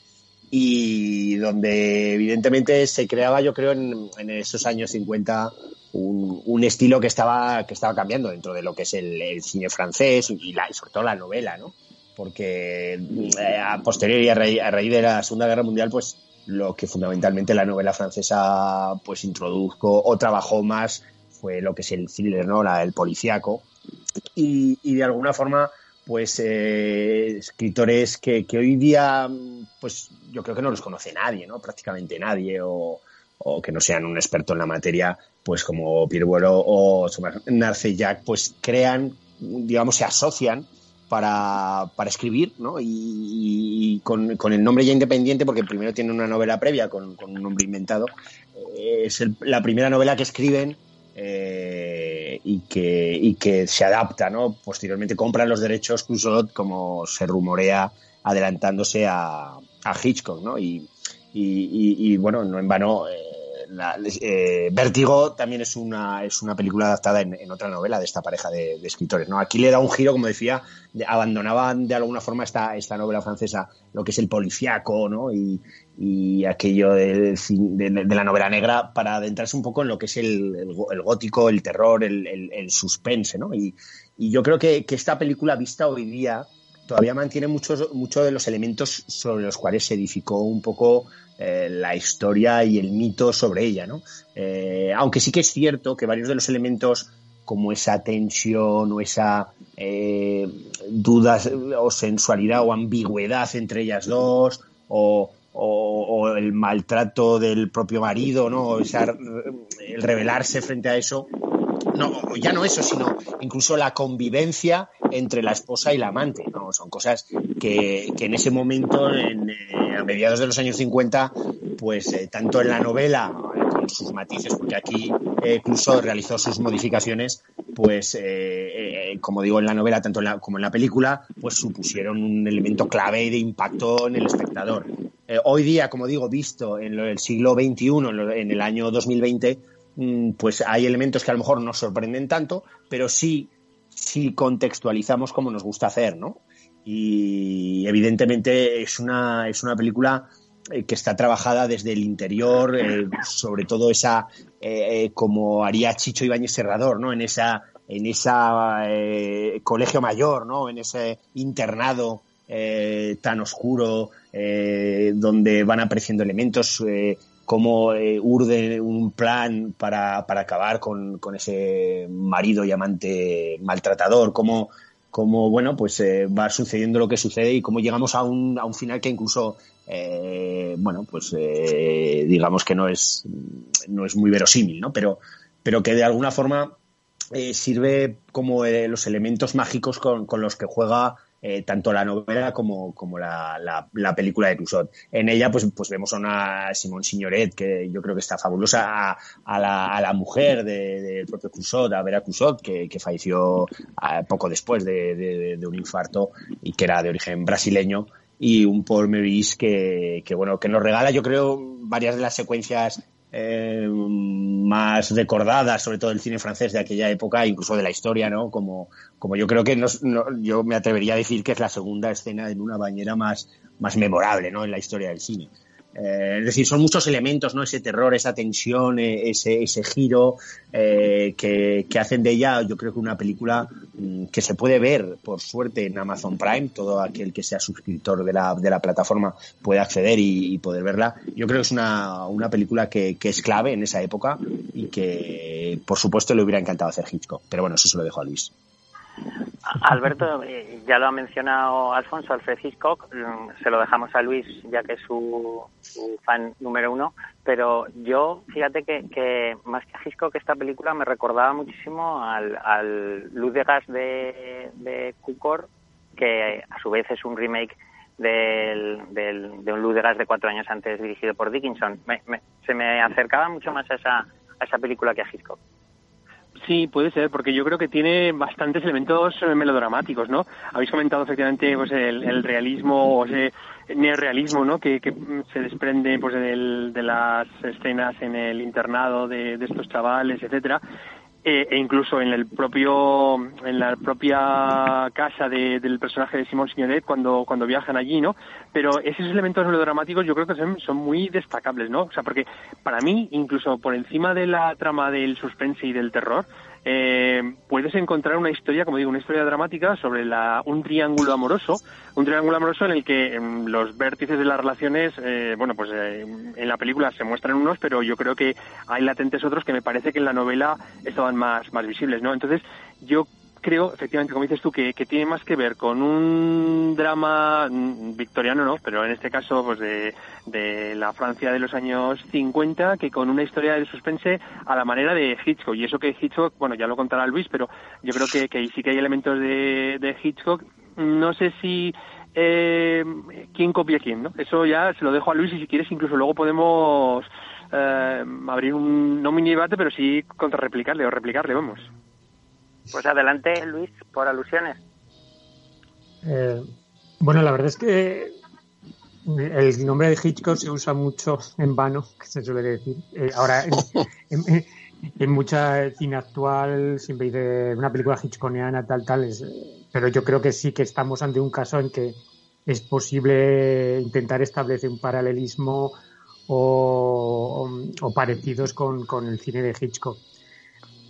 y donde evidentemente se creaba, yo creo, en, esos años 50 un, estilo que estaba, que estaba cambiando dentro de lo que es el, cine francés y, la, sobre todo la novela, ¿no? Porque eh, a posteriori, a raíz, de la Segunda Guerra Mundial, pues lo que fundamentalmente la novela francesa pues introdujo o trabajó más fue lo que es el thriller, ¿no? La, el policíaco y, de alguna forma pues eh, escritores que, hoy día pues yo creo que no los conoce nadie, ¿no? Prácticamente nadie que no sean un experto en la materia, pues como Pierre o Narcejac, pues crean, digamos, se asocian para, escribir, ¿no? Y, con, el nombre ya independiente, porque primero tienen una novela previa con, un nombre inventado, eh, es la primera novela que escriben eh, y, que, y que se adapta, ¿no? Posteriormente compran los derechos Cusot, como se rumorea, adelantándose a, a Hitchcock, ¿no? Y, y, bueno, no en vano, eh, eh, Vértigo también es una, es una película adaptada en, otra novela de esta pareja de, escritores. ¿no? Aquí le da un giro, como decía, abandonaban de alguna forma esta, esta novela francesa, lo que es el policiaco ¿no? y, aquello de, la novela negra para adentrarse un poco en lo que es el, gótico, el terror, el, suspense. ¿no? Y, yo creo que, que esta película vista hoy día todavía mantiene muchos, muchos de los elementos sobre los cuales se edificó un poco eh, la historia y el mito sobre ella, ¿no? Eh, aunque sí que es cierto que varios de los elementos como esa tensión o esa eh, duda o sensualidad o ambigüedad entre ellas dos o, el maltrato del propio marido, ¿no? O el rebelarse frente a eso, no, ya no eso, sino incluso la convivencia entre la esposa y la amante, ¿no? Son cosas que, en ese momento, en, eh, a mediados de los años 50, pues eh, tanto en la novela, eh, con sus matices, porque aquí incluso realizó sus modificaciones, pues como digo en la novela, tanto como en la película, pues supusieron un elemento clave de impacto en el espectador. hoy día, como digo, visto en el siglo XXI, en el año 2020, mm, pues hay elementos que a lo mejor no sorprenden tanto, pero sí si contextualizamos como nos gusta hacer, ¿no? Y evidentemente es una, es una película eh, que está trabajada desde el interior, eh, sobre todo esa, eh, como haría Chicho Ibáñez Serrador, ¿no? En esa, en esa colegio mayor, ¿no? En ese internado tan oscuro, donde van apareciendo elementos cómo eh, urde un plan para, acabar con, ese marido y amante maltratador, cómo, cómo bueno, pues eh, va sucediendo lo que sucede y cómo llegamos a un, a un final que incluso, eh, bueno, pues digamos que no es, no es muy verosímil, ¿no? Pero, pero que de alguna forma sirve como los elementos mágicos con, con los que juega eh, tanto la novela como, como la, la, película de Cusot. En ella, pues, pues vemos a una Simón Signoret, que yo creo que está fabulosa, a, la, a la, mujer del de, propio Cusot, a Vera Cusot, que, que falleció poco después de, de, un infarto y que era de origen brasileño y un Paul Meurice que, que, bueno que nos regala yo creo varias de las secuencias eh, más recordadas, sobre todo del cine francés de aquella época, incluso de la historia, ¿no? Como, como yo creo que no, yo me atrevería a decir que es la segunda escena en una bañera más, más memorable, ¿no? En la historia del cine. Eh, es decir, son muchos elementos, ¿no? Ese terror, esa tensión, eh, ese, ese giro eh, que, hacen de ella, yo creo que una película mm, que se puede ver, por suerte, en Amazon Prime. Todo aquel que sea suscriptor de la, de la plataforma puede acceder y, poder verla. Yo creo que es una, una película que, que, es clave en esa época y que, por supuesto, le hubiera encantado hacer Hitchcock. Pero bueno, eso se lo dejo a Luis. Alberto, eh, ya lo ha mencionado Alfonso, Alfred Hitchcock, mm, se lo dejamos a Luis ya que es su, fan número uno, pero yo, fíjate que, más que a Hitchcock esta película me recordaba muchísimo al, al Luz de Gas de, de Cukor, que a su vez es un remake del, de un Luz de Gas de cuatro años antes dirigido por Dickinson. se me acercaba mucho más a esa, a esa película que a Hitchcock. Sí, puede ser, porque yo creo que tiene bastantes elementos eh, melodramáticos, ¿no? Habéis comentado efectivamente pues, el, realismo o ese neorrealismo, ¿no? Que, se desprende pues, de las escenas en el internado de, de estos chavales, etcétera. Eh, e incluso en el propio en la propia casa del personaje de Simón Signoret cuando cuando viajan allí no pero esos elementos melodramáticos yo creo que son, son, muy destacables no o sea porque para mí incluso por encima de la trama del suspense y del terror eh, puedes encontrar una historia, como digo, una historia dramática sobre la, un triángulo amoroso, un triángulo amoroso en el que em, los vértices de las relaciones, eh, bueno, pues eh, en la película se muestran unos, pero yo creo que hay latentes otros que me parece que en la novela estaban más, más visibles, ¿no? Entonces, yo creo, efectivamente, como dices tú, que, tiene más que ver con un drama victoriano, ¿no? Pero en este caso, pues de, la Francia de los años 50, que con una historia de suspense a la manera de Hitchcock. Y eso que Hitchcock, bueno, ya lo contará Luis, pero yo creo que, que sí que hay elementos de, Hitchcock. No sé si eh, quién copia quién, ¿no? Eso ya se lo dejo a Luis y si quieres incluso luego podemos eh, abrir un, no mini debate, pero sí contrarreplicarle o replicarle, vamos. Pues adelante, Luis, por alusiones. Eh, bueno, la verdad es que el nombre de Hitchcock se usa mucho en vano, que se suele decir. Eh, ahora, en, *laughs* mucha cine actual siempre dice una película hitchconiana, tal, tal, es, pero yo creo que sí que estamos ante un caso en que es posible intentar establecer un paralelismo o, parecidos con, con, el cine de Hitchcock.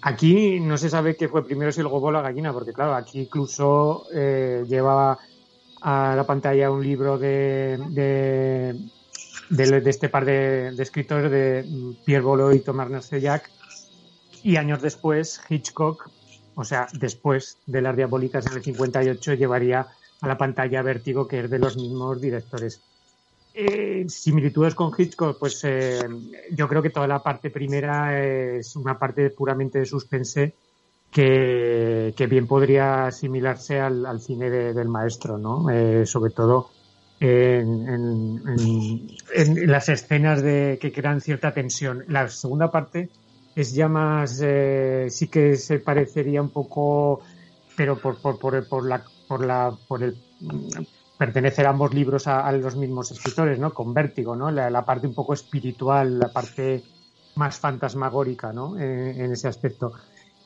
Aquí no se sabe qué fue primero si el huevo o la gallina, porque claro, aquí incluso eh, lleva a la pantalla un libro de, de, este par de, escritores, de Pierre Bolo y Thomas Narcellac, y años después Hitchcock, o sea, después de Las Diabólicas en el 58, llevaría a la pantalla Vértigo, que es de los mismos directores. Eh, similitudes con Hitchcock, pues eh, yo creo que toda la parte primera es una parte puramente de suspense que, bien podría asimilarse al, cine del maestro, ¿no? Eh, sobre todo en, las escenas de que crean cierta tensión. La segunda parte es ya más, sí que se parecería un poco, pero por, por, por, por la, por la, por el pertenecer ambos libros a, los mismos escritores, ¿no? Con Vértigo, ¿no? La, parte un poco espiritual, la parte más fantasmagórica, ¿no? en ese aspecto.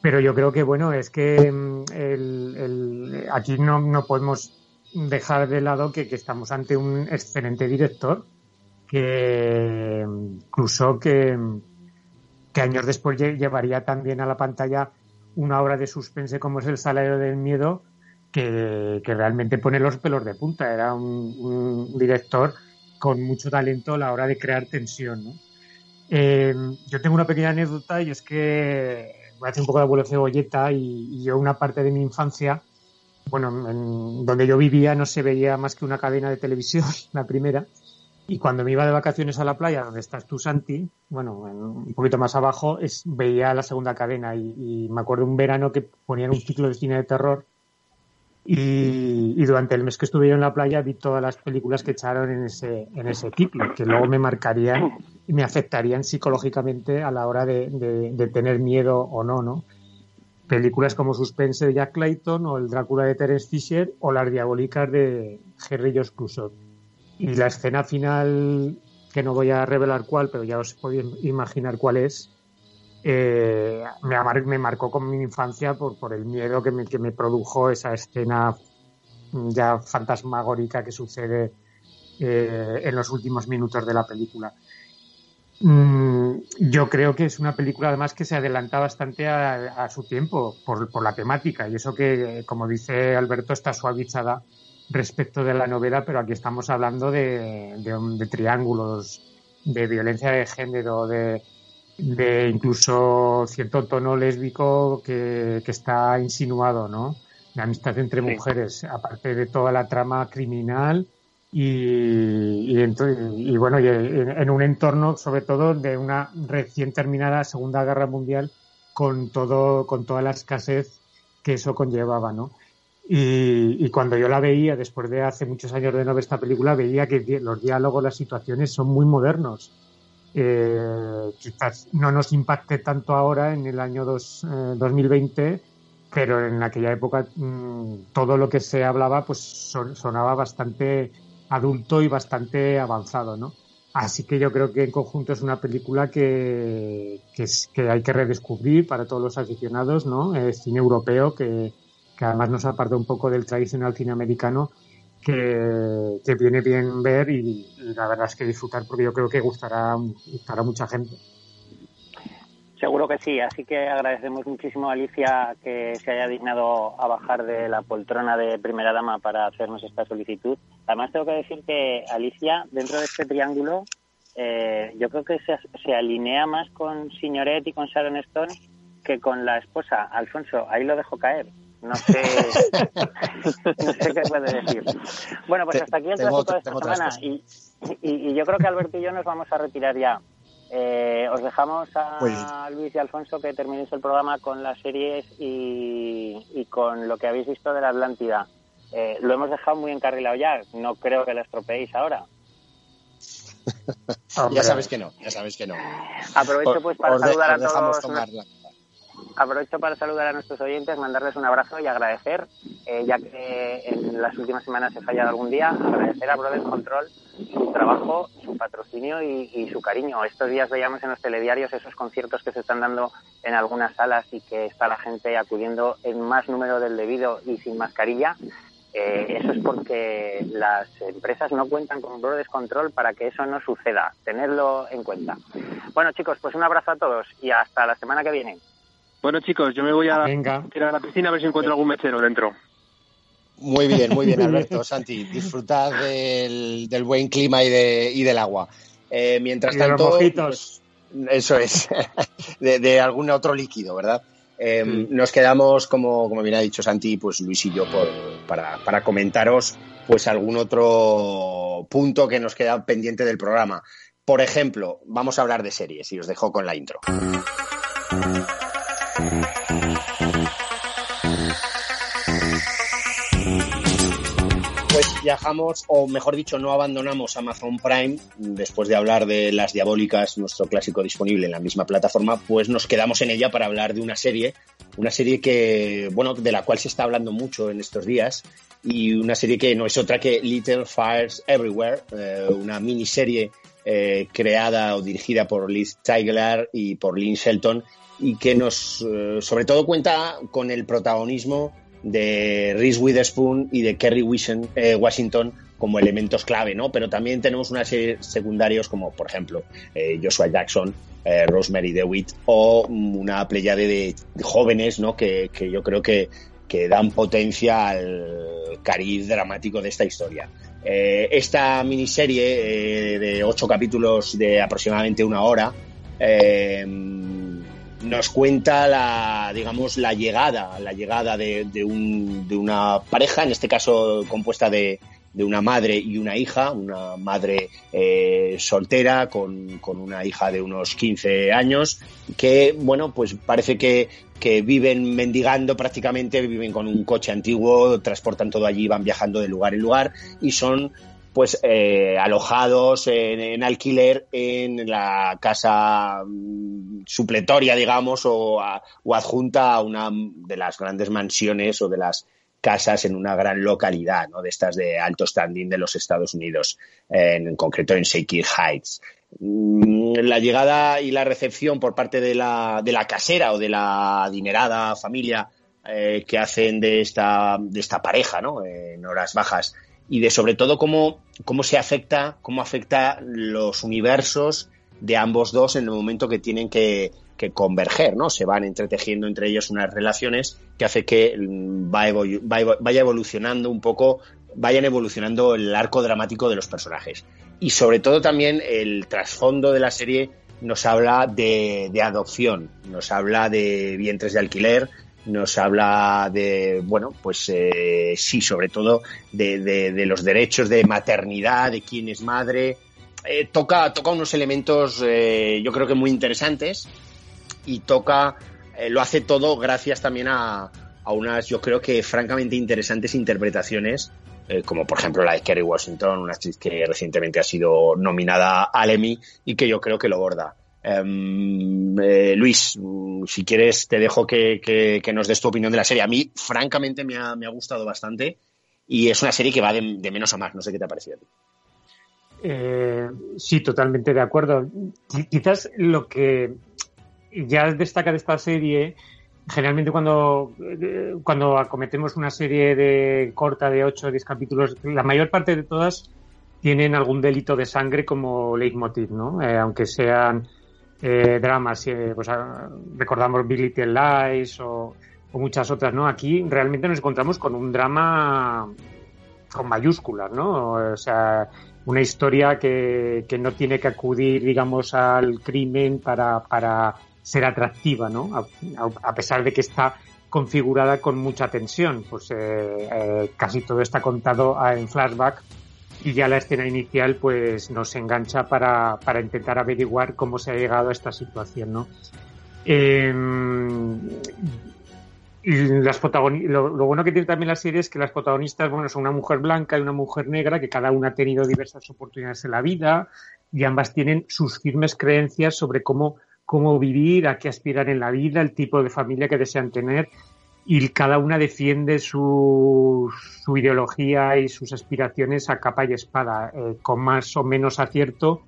Pero yo creo que, bueno, es que mm, aquí no, no, podemos dejar de lado que, estamos ante un excelente director que incluso que, que años después llevaría también a la pantalla una obra de suspense como es El Salario del Miedo, que, realmente pone los pelos de punta. Era un, director con mucho talento a la hora de crear tensión. ¿no? Eh, yo tengo una pequeña anécdota y es que voy a hacer un poco de abuelo cebolleta y, y yo una parte de mi infancia, bueno, en donde yo vivía no se veía más que una cadena de televisión, *laughs* la primera, y cuando me iba de vacaciones a la playa, donde estás tú, Santi, bueno, un poquito más abajo, es, veía la segunda cadena y, y me acuerdo un verano que ponían un ciclo de cine de terror Y, durante el mes que estuve yo en la playa vi todas las películas que echaron en ese, en ese ciclo, que luego me marcarían y me afectarían psicológicamente a la hora de, de, de tener miedo o no, ¿no? Películas como Suspense de Jack Clayton o El Drácula de Terence Fisher o Las Diabólicas de Henry Josh. Y la escena final, que no voy a revelar cuál, pero ya os podéis imaginar cuál es, eh, me, me, marcó con mi infancia por, por el miedo que me, que me, produjo esa escena ya fantasmagórica que sucede eh, en los últimos minutos de la película. Mm, yo creo que es una película además que se adelanta bastante a, su tiempo por, por, la temática y eso que, como dice Alberto, está suavizada respecto de la novela, pero aquí estamos hablando de, de triángulos, de violencia de género, de, de incluso cierto tono lésbico que, que está insinuado, ¿no? De amistad entre sí. mujeres, aparte de toda la trama criminal y, y, y bueno, y en, en, un entorno sobre todo de una recién terminada Segunda Guerra Mundial con todo, con toda la escasez que eso conllevaba, ¿no? Y, y, cuando yo la veía, después de hace muchos años de no ver esta película, veía que los diálogos, las situaciones son muy modernos eh, quizás no nos impacte tanto ahora en el año dos, eh, 2020, pero en aquella época mmm, todo lo que se hablaba pues son, sonaba bastante adulto y bastante avanzado, ¿no? Así que yo creo que en conjunto es una película que, que, que hay que redescubrir para todos los aficionados, ¿no? Es cine europeo que, que además nos aparta un poco del tradicional cine americano que, viene bien ver y, y, la verdad es que disfrutar porque yo creo que gustará, gustará a mucha gente. Seguro que sí, así que agradecemos muchísimo a Alicia que se haya dignado a bajar de la poltrona de primera dama para hacernos esta solicitud. Además tengo que decir que Alicia, dentro de este triángulo, eh, yo creo que se, se alinea más con Signoret y con Sharon Stone que con la esposa. Alfonso, ahí lo dejo caer. No sé, *laughs* no sé qué puede decir. Bueno, pues hasta aquí el tráfico de esta semana. Y, y, y, yo creo que Alberto y yo nos vamos a retirar ya. Eh, os dejamos a Luis y Alfonso que terminéis el programa con las series y, y con lo que habéis visto de la Atlántida. Eh, lo hemos dejado muy encarrilado ya. No creo que la estropeéis ahora. *laughs* ya sabes que no, ya sabes que no. Aprovecho pues para saludar a todos. Aprovecho para saludar a nuestros oyentes, mandarles un abrazo y agradecer, eh, ya que en las últimas semanas he fallado algún día, agradecer a Brothers Control su trabajo, su patrocinio y, y, su cariño. Estos días veíamos en los telediarios esos conciertos que se están dando en algunas salas y que está la gente acudiendo en más número del debido y sin mascarilla. Eh, eso es porque las empresas no cuentan con Brothers Control para que eso no suceda. Tenerlo en cuenta. Bueno, chicos, pues un abrazo a todos y hasta la semana que viene. Bueno, chicos, yo me voy a, Venga. a la piscina a ver si encuentro algún mechero dentro. Muy bien, muy bien, *laughs* Alberto, Santi. Disfrutad del, del buen clima y, de, y del agua. Eh, mientras y tanto, pues, eso es, *laughs* de, de, algún otro líquido, ¿verdad? Eh, sí. Nos quedamos, como, como bien ha dicho Santi, pues Luis y yo, por, para, para comentaros pues algún otro punto que nos queda pendiente del programa. Por ejemplo, vamos a hablar de series y os dejo con la intro. Pues viajamos, o mejor dicho, no abandonamos Amazon Prime. Después de hablar de Las Diabólicas, nuestro clásico disponible en la misma plataforma, pues nos quedamos en ella para hablar de una serie, una serie que, bueno, de la cual se está hablando mucho en estos días y una serie que no es otra que Little Fires Everywhere, eh, una miniserie eh, creada o dirigida por Liz Teigler y por Lynn Shelton y que nos, eh, sobre todo, cuenta con el protagonismo de Reese Witherspoon y de Kerry eh, Washington como elementos clave, ¿no? Pero también tenemos una serie secundarios como, por ejemplo, eh, Joshua Jackson, Rosemary DeWitt o una pleyade de, jóvenes, ¿no? Que, que yo creo que, que, dan potencia al cariz dramático de esta historia. Esta miniserie de ocho capítulos de aproximadamente una hora nos cuenta la, digamos, la llegada, la llegada de, de, un, de, una pareja, en este caso compuesta de, de una madre y una hija, una madre eh, soltera con, con, una hija de unos 15 años, que, bueno, pues parece que, que viven mendigando prácticamente, viven con un coche antiguo, transportan todo allí, van viajando de lugar en lugar y son pues eh, alojados en, alquiler en la casa mm, supletoria, digamos, o, o, adjunta a una de las grandes mansiones o de las casas en una gran localidad, ¿no? de estas de alto standing de los Estados Unidos, en, concreto en Shaker Heights. Mm, la llegada y la recepción por parte de la, de la casera o de la adinerada familia eh, que hacen de esta, de esta pareja ¿no? en horas bajas y de sobre todo cómo, cómo se afecta, cómo afecta los universos de ambos dos en el momento que tienen que, converger, ¿no? Se van entretejiendo entre ellos unas relaciones que hace que mm, vaya evolucionando un poco, vayan evolucionando el arco dramático de los personajes. Y sobre todo también el trasfondo de la serie nos habla de, adopción, nos habla de vientres de alquiler, nos habla de, bueno, pues eh, sí, sobre todo de, los derechos de maternidad, de quién es madre. Eh, toca, toca unos elementos eh, yo creo que muy interesantes y toca, eh, lo hace todo gracias también a, a, unas, yo creo que francamente interesantes interpretaciones, como por ejemplo la de Kerry Washington, una actriz que recientemente ha sido nominada al Emmy y que yo creo que lo borda. Em, eh, Luis, si quieres te dejo que, que, nos des tu opinión de la serie. A mí, francamente, me ha, me ha gustado bastante y es una serie que va de, de, menos a más. No sé qué te ha parecido a ti. Eh, sí, totalmente de acuerdo. Quizás lo que ya destaca de esta serie, generalmente cuando, cuando acometemos una serie de corta de 8 o 10 capítulos, la mayor parte de todas tienen algún delito de sangre como leitmotiv, ¿no? Eh, aunque sean eh, dramas, eh, pues, ah, recordamos Big Little Lies o, muchas otras, ¿no? Aquí realmente nos encontramos con un drama con mayúsculas, ¿no? O sea, una historia que, que no tiene que acudir, digamos, al crimen para, para ser atractiva, ¿no? A, pesar de que está configurada con mucha tensión, pues eh, eh, casi todo está contado en flashback y ya la escena inicial pues nos engancha para, para intentar averiguar cómo se ha llegado a esta situación, ¿no? Em, las lo, lo, bueno que tiene también la serie es que las protagonistas, bueno, son una mujer blanca y una mujer negra, que cada una ha tenido diversas oportunidades en la vida y ambas tienen sus firmes creencias sobre cómo cómo vivir, a qué aspirar en la vida, el tipo de familia que desean tener y cada una defiende su, su ideología y sus aspiraciones a capa y espada, eh, con más o menos acierto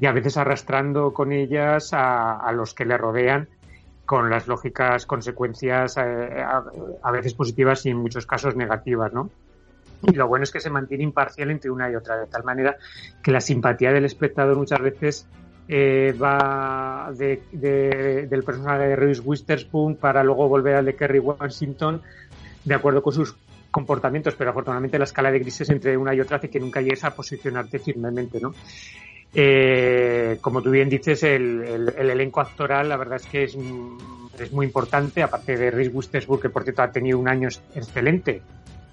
y a veces arrastrando con ellas a, a los que le rodean con las lógicas consecuencias eh, a, a, veces positivas y en muchos casos negativas, ¿no? Y lo bueno es que se mantiene imparcial entre una y otra, de tal manera que la simpatía del espectador muchas veces eh, va de, del personaje de Reese Witherspoon para luego volver al de Kerry Washington de acuerdo con sus comportamientos, pero afortunadamente la escala de grises entre una y otra hace que nunca llegues a posicionarte firmemente, ¿no? Eh, como tú bien dices, el, el, elenco actoral, la verdad es que es, es muy importante, aparte de Reese Witherspoon, que por cierto ha tenido un año excelente,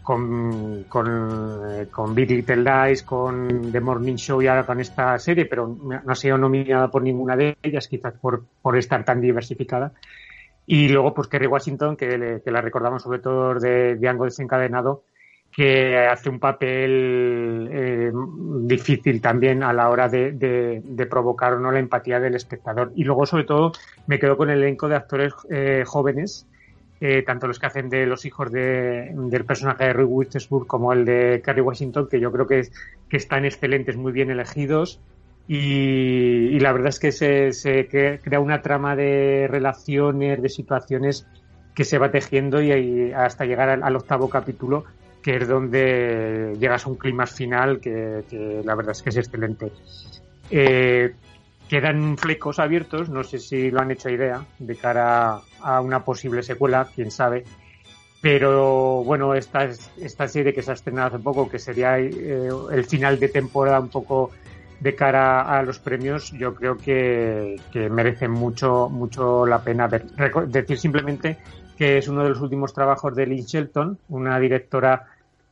con, con, con Big Little Lies, con The Morning Show y ahora con esta serie, pero no ha sido nominada por ninguna de ellas, quizás por, por estar tan diversificada. Y luego, pues Kerry Washington, que, que la recordamos sobre todo de Django desencadenado, que hace un papel eh, difícil también a la hora de, de, de, provocar o no la empatía del espectador. Y luego, sobre todo, me quedo con el elenco de actores eh, jóvenes eh, tanto los que hacen de los hijos de, del personaje de Roy Witherspoon como el de Kerry Washington, que yo creo que, que están excelentes, muy bien elegidos. Y, la verdad es que se, se, crea una trama de relaciones, de situaciones que se va tejiendo y, hasta llegar al, octavo capítulo, que es donde llegas a un clima final que, que la verdad es que es excelente. Eh, Quedan flecos abiertos, no sé si lo han hecho idea, de cara a una posible secuela, quién sabe. Pero bueno, esta, esta serie que se ha estrenado hace poco, que sería eh, el final de temporada un poco de cara a los premios, yo creo que, que merece mucho, mucho la pena ver. decir simplemente que es uno de los últimos trabajos de Lynn Shelton, una directora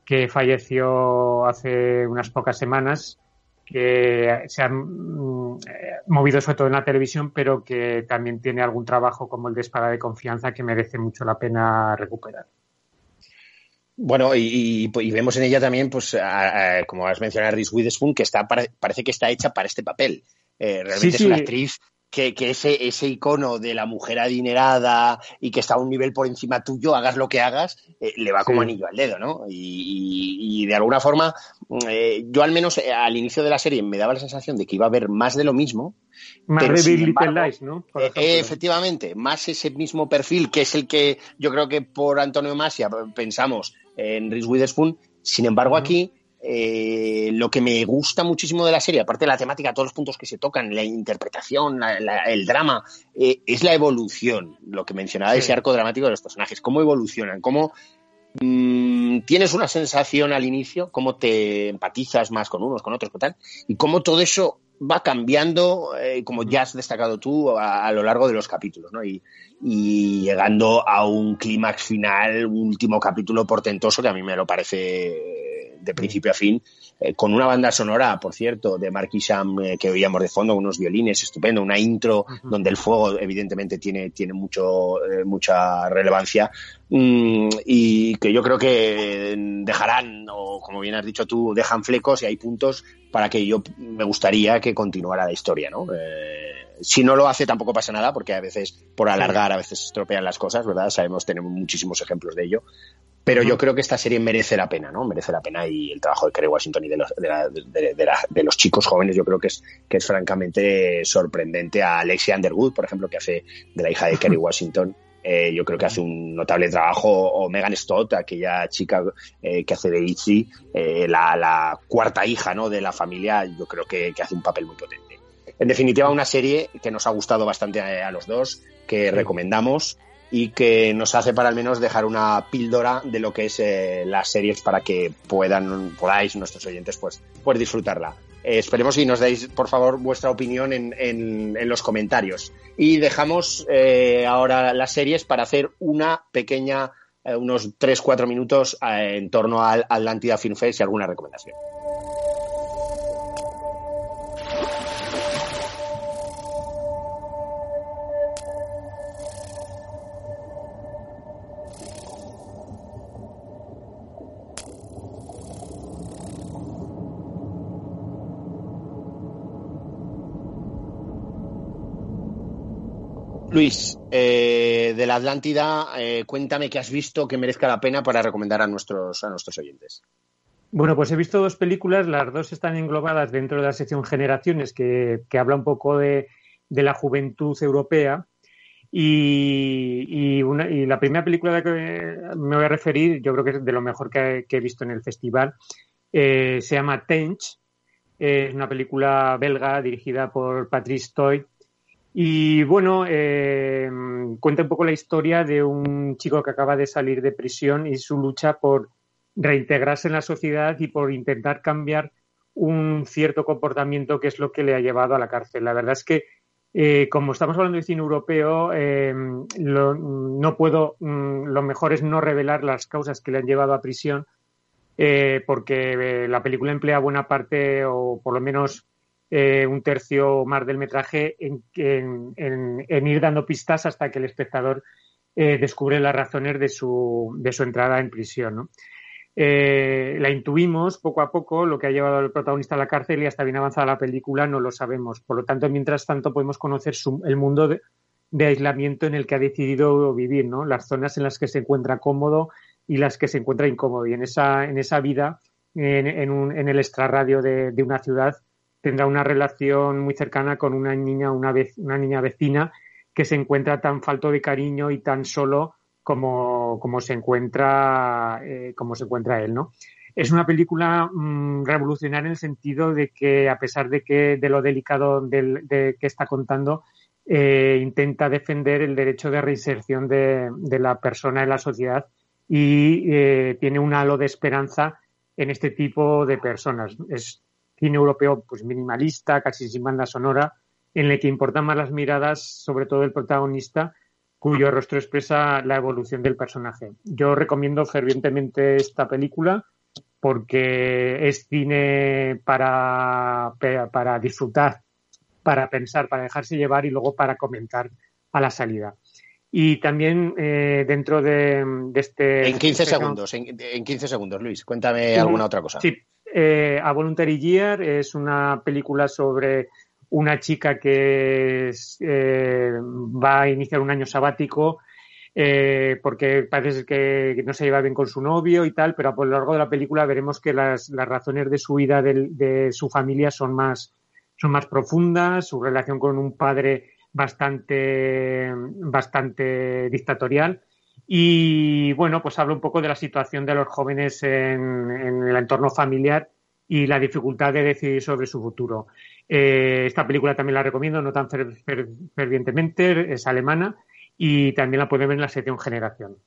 que falleció hace unas pocas semanas, que se ha mm, movido sobre todo en la televisión, pero que también tiene algún trabajo como el de Espada de Confianza que merece mucho la pena recuperar. Bueno, y, vemos en ella también, pues, como has mencionado, a Reese Witherspoon, que está, parece que está hecha para este papel. Eh, realmente es una actriz que, ese, ese, icono de la mujer adinerada y que está a un nivel por encima tuyo, hagas lo que hagas, eh, le va como anillo al dedo, ¿no? Y, de alguna forma, eh, yo al menos eh, al inicio de la serie me daba la sensación de que iba a haber más de lo mismo. Más de Little Lies, ¿no? efectivamente, más ese mismo perfil que es el que yo creo que por Antonio Masia pensamos en Reese Witherspoon. Sin embargo, aquí eh, lo que me gusta muchísimo de la serie, aparte de la temática, todos los puntos que se tocan, la interpretación, el drama, eh, es la evolución, lo que mencionaba ese arco dramático de los personajes, cómo evolucionan, cómo mm, tienes una sensación al inicio, cómo te empatizas más con unos, con otros, con tal, y cómo todo eso va cambiando, eh, como ya has destacado tú, a, lo largo de los capítulos, ¿no? Y, y llegando a un clímax final, un último capítulo portentoso que a mí me lo parece de principio a fin, eh, con una banda sonora, por cierto, de Mark Isham eh, que oíamos de fondo, unos violines estupendo, una intro donde el fuego evidentemente tiene, tiene mucho, mucha relevancia y que yo creo que dejarán, o como bien has dicho tú, dejan flecos y hay puntos para que yo me gustaría que continuara la historia, ¿no? si no lo hace tampoco pasa nada porque a veces por alargar a veces estropean las cosas, ¿verdad? Sabemos, tenemos muchísimos ejemplos de ello, pero yo creo que esta serie merece la pena, ¿no? Merece la pena y el trabajo de Kerry Washington y de los, de, los chicos jóvenes yo creo que es, que es francamente sorprendente. A Alexia Underwood, por ejemplo, que hace de la hija de Kerry *laughs* Washington, eh, yo creo que hace un notable trabajo. O Megan Stott, aquella chica eh, que hace de Itzy, eh, la, cuarta hija ¿no? de la familia, yo creo que, que, hace un papel muy potente. En definitiva, una serie que nos ha gustado bastante a, a los dos, que recomendamos y que nos hace para al menos dejar una píldora de lo que es eh, las series para que puedan, podáis, nuestros oyentes, pues, pues disfrutarla. Eh, esperemos y nos deis, por favor, vuestra opinión en, en, los comentarios. Y dejamos eh, ahora las series para hacer una pequeña, unos 3-4 minutos en torno al Atlantida Film Fest y alguna recomendación. Luis, eh, de la Atlántida, eh, cuéntame qué has visto que merezca la pena para recomendar a nuestros, a nuestros oyentes. Bueno, pues he visto dos películas, las dos están englobadas dentro de la sección Generaciones, que, habla un poco de, la juventud europea. Y, la primera película de la que me voy a referir, yo creo que es de lo mejor que, he visto en el festival, eh, se llama Tench. Es una película belga dirigida por Patrice Toy y bueno, eh, cuenta un poco la historia de un chico que acaba de salir de prisión y su lucha por reintegrarse en la sociedad y por intentar cambiar un cierto comportamiento que es lo que le ha llevado a la cárcel. La verdad es que, eh, como estamos hablando de cine europeo, eh, no puedo, mm, lo mejor es no revelar las causas que le han llevado a prisión, porque la película emplea buena parte, o por lo menos eh, un tercio más del metraje en, ir dando pistas hasta que el espectador eh, descubre las razones de su, de su entrada en prisión. Eh, la intuimos poco a poco, lo que ha llevado al protagonista a la cárcel y hasta bien avanzada la película no lo sabemos. Por lo tanto, mientras tanto, podemos conocer el mundo de, aislamiento en el que ha decidido vivir, ¿no? las zonas en las que se encuentra cómodo y las que se encuentra incómodo. Y en esa, en esa vida, en, el extrarradio de una ciudad, tendrá una relación muy cercana con una niña, una, vez, una niña vecina que se encuentra tan falto de cariño y tan solo como, como se encuentra eh, como se encuentra él, ¿no? Es una película mm, revolucionaria en el sentido de que a pesar de que de lo delicado de que está contando eh, intenta defender el derecho de reinserción de, la persona en la sociedad y eh, tiene un halo de esperanza en este tipo de personas. Es cine europeo pues minimalista, casi sin banda sonora, en el que importan más las miradas, sobre todo del protagonista, cuyo rostro expresa la evolución del personaje. Yo recomiendo fervientemente esta película porque es cine para, para disfrutar, para pensar, para dejarse llevar y luego para comentar a la salida. Y también eh, dentro de, este... En 15 segundos, en, en, 15 segundos, Luis. Cuéntame alguna otra cosa. Sí, eh, A Voluntary Year es una película sobre una chica que eh, va a iniciar un año sabático eh, porque parece que no se lleva bien con su novio y tal, pero a lo largo de la película veremos que las, razones de su vida de, de, su familia son más, son más profundas, su relación con un padre bastante, bastante dictatorial. Y bueno, pues habla un poco de la situación de los jóvenes en, el entorno familiar y la dificultad de decidir sobre su futuro. Eh, esta película también la recomiendo, no tan fervientemente, es alemana y también la pueden ver en la sección Generación.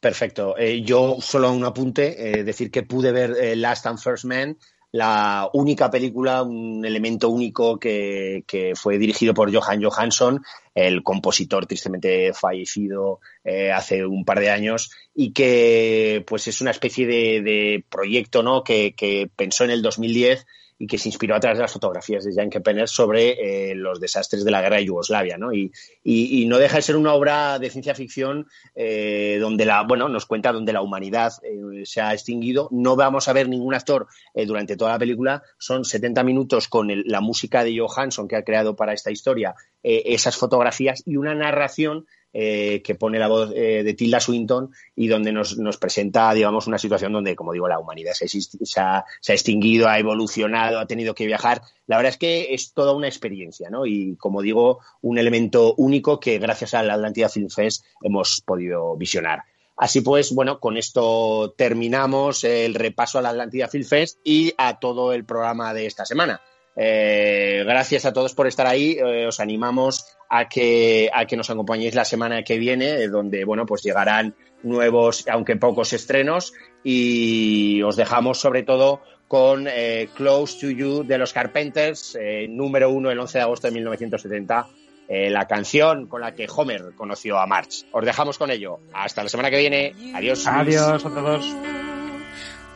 Perfecto. Eh, yo solo un apunte, eh, decir que pude ver Last and First Man, la única película, un elemento único que, que, fue dirigido por Johan Johansson, el compositor tristemente fallecido eh, hace un par de años, y que pues es una especie de, de proyecto ¿no? que, que pensó en el 2010 y que se inspiró a través de las fotografías de Jan Penner sobre eh, los desastres de la guerra de Yugoslavia, ¿no? Y, y, no deja de ser una obra de ciencia ficción eh, donde la, bueno, nos cuenta donde la humanidad eh, se ha extinguido. No vamos a ver ningún actor durante toda la película. Son 70 minutos con el, la música de Johansson que ha creado para esta historia, esas fotografías y una narración eh, que pone la voz eh, de Tilda Swinton y donde nos, nos, presenta, digamos, una situación donde, como digo, la humanidad se, ha, se, ha, extinguido, ha evolucionado, ha tenido que viajar. La verdad es que es toda una experiencia, ¿no? Y, como digo, un elemento único que gracias a la Atlantida Film Fest hemos podido visionar. Así pues, bueno, con esto terminamos el repaso a la Atlantida Film Fest y a todo el programa de esta semana. Eh, gracias a todos por estar ahí. Os animamos a que, a que nos acompañéis la semana que viene, eh, donde bueno, pues llegarán nuevos, aunque pocos estrenos, y os dejamos sobre todo con eh, Close to You de los Carpenters, eh, número uno el 11 de agosto de 1970, la canción con la que Homer conoció a March. Os dejamos con ello. Hasta la semana que viene. Adiós. Adiós a todos.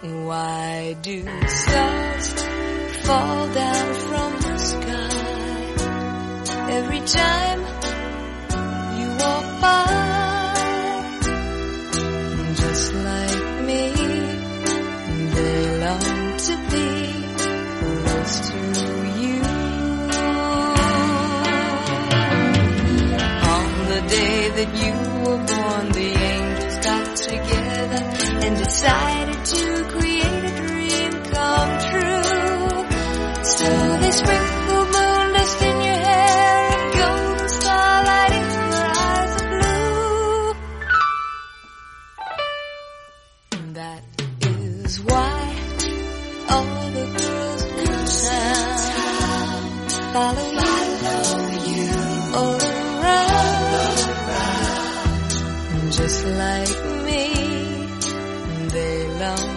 Why do every time you walk by. Just like me, they long to be close to you. On the day that you were born, the angels got together and decided to create a dream come true. So they sprinkled follow you, all around. Just like me, they love.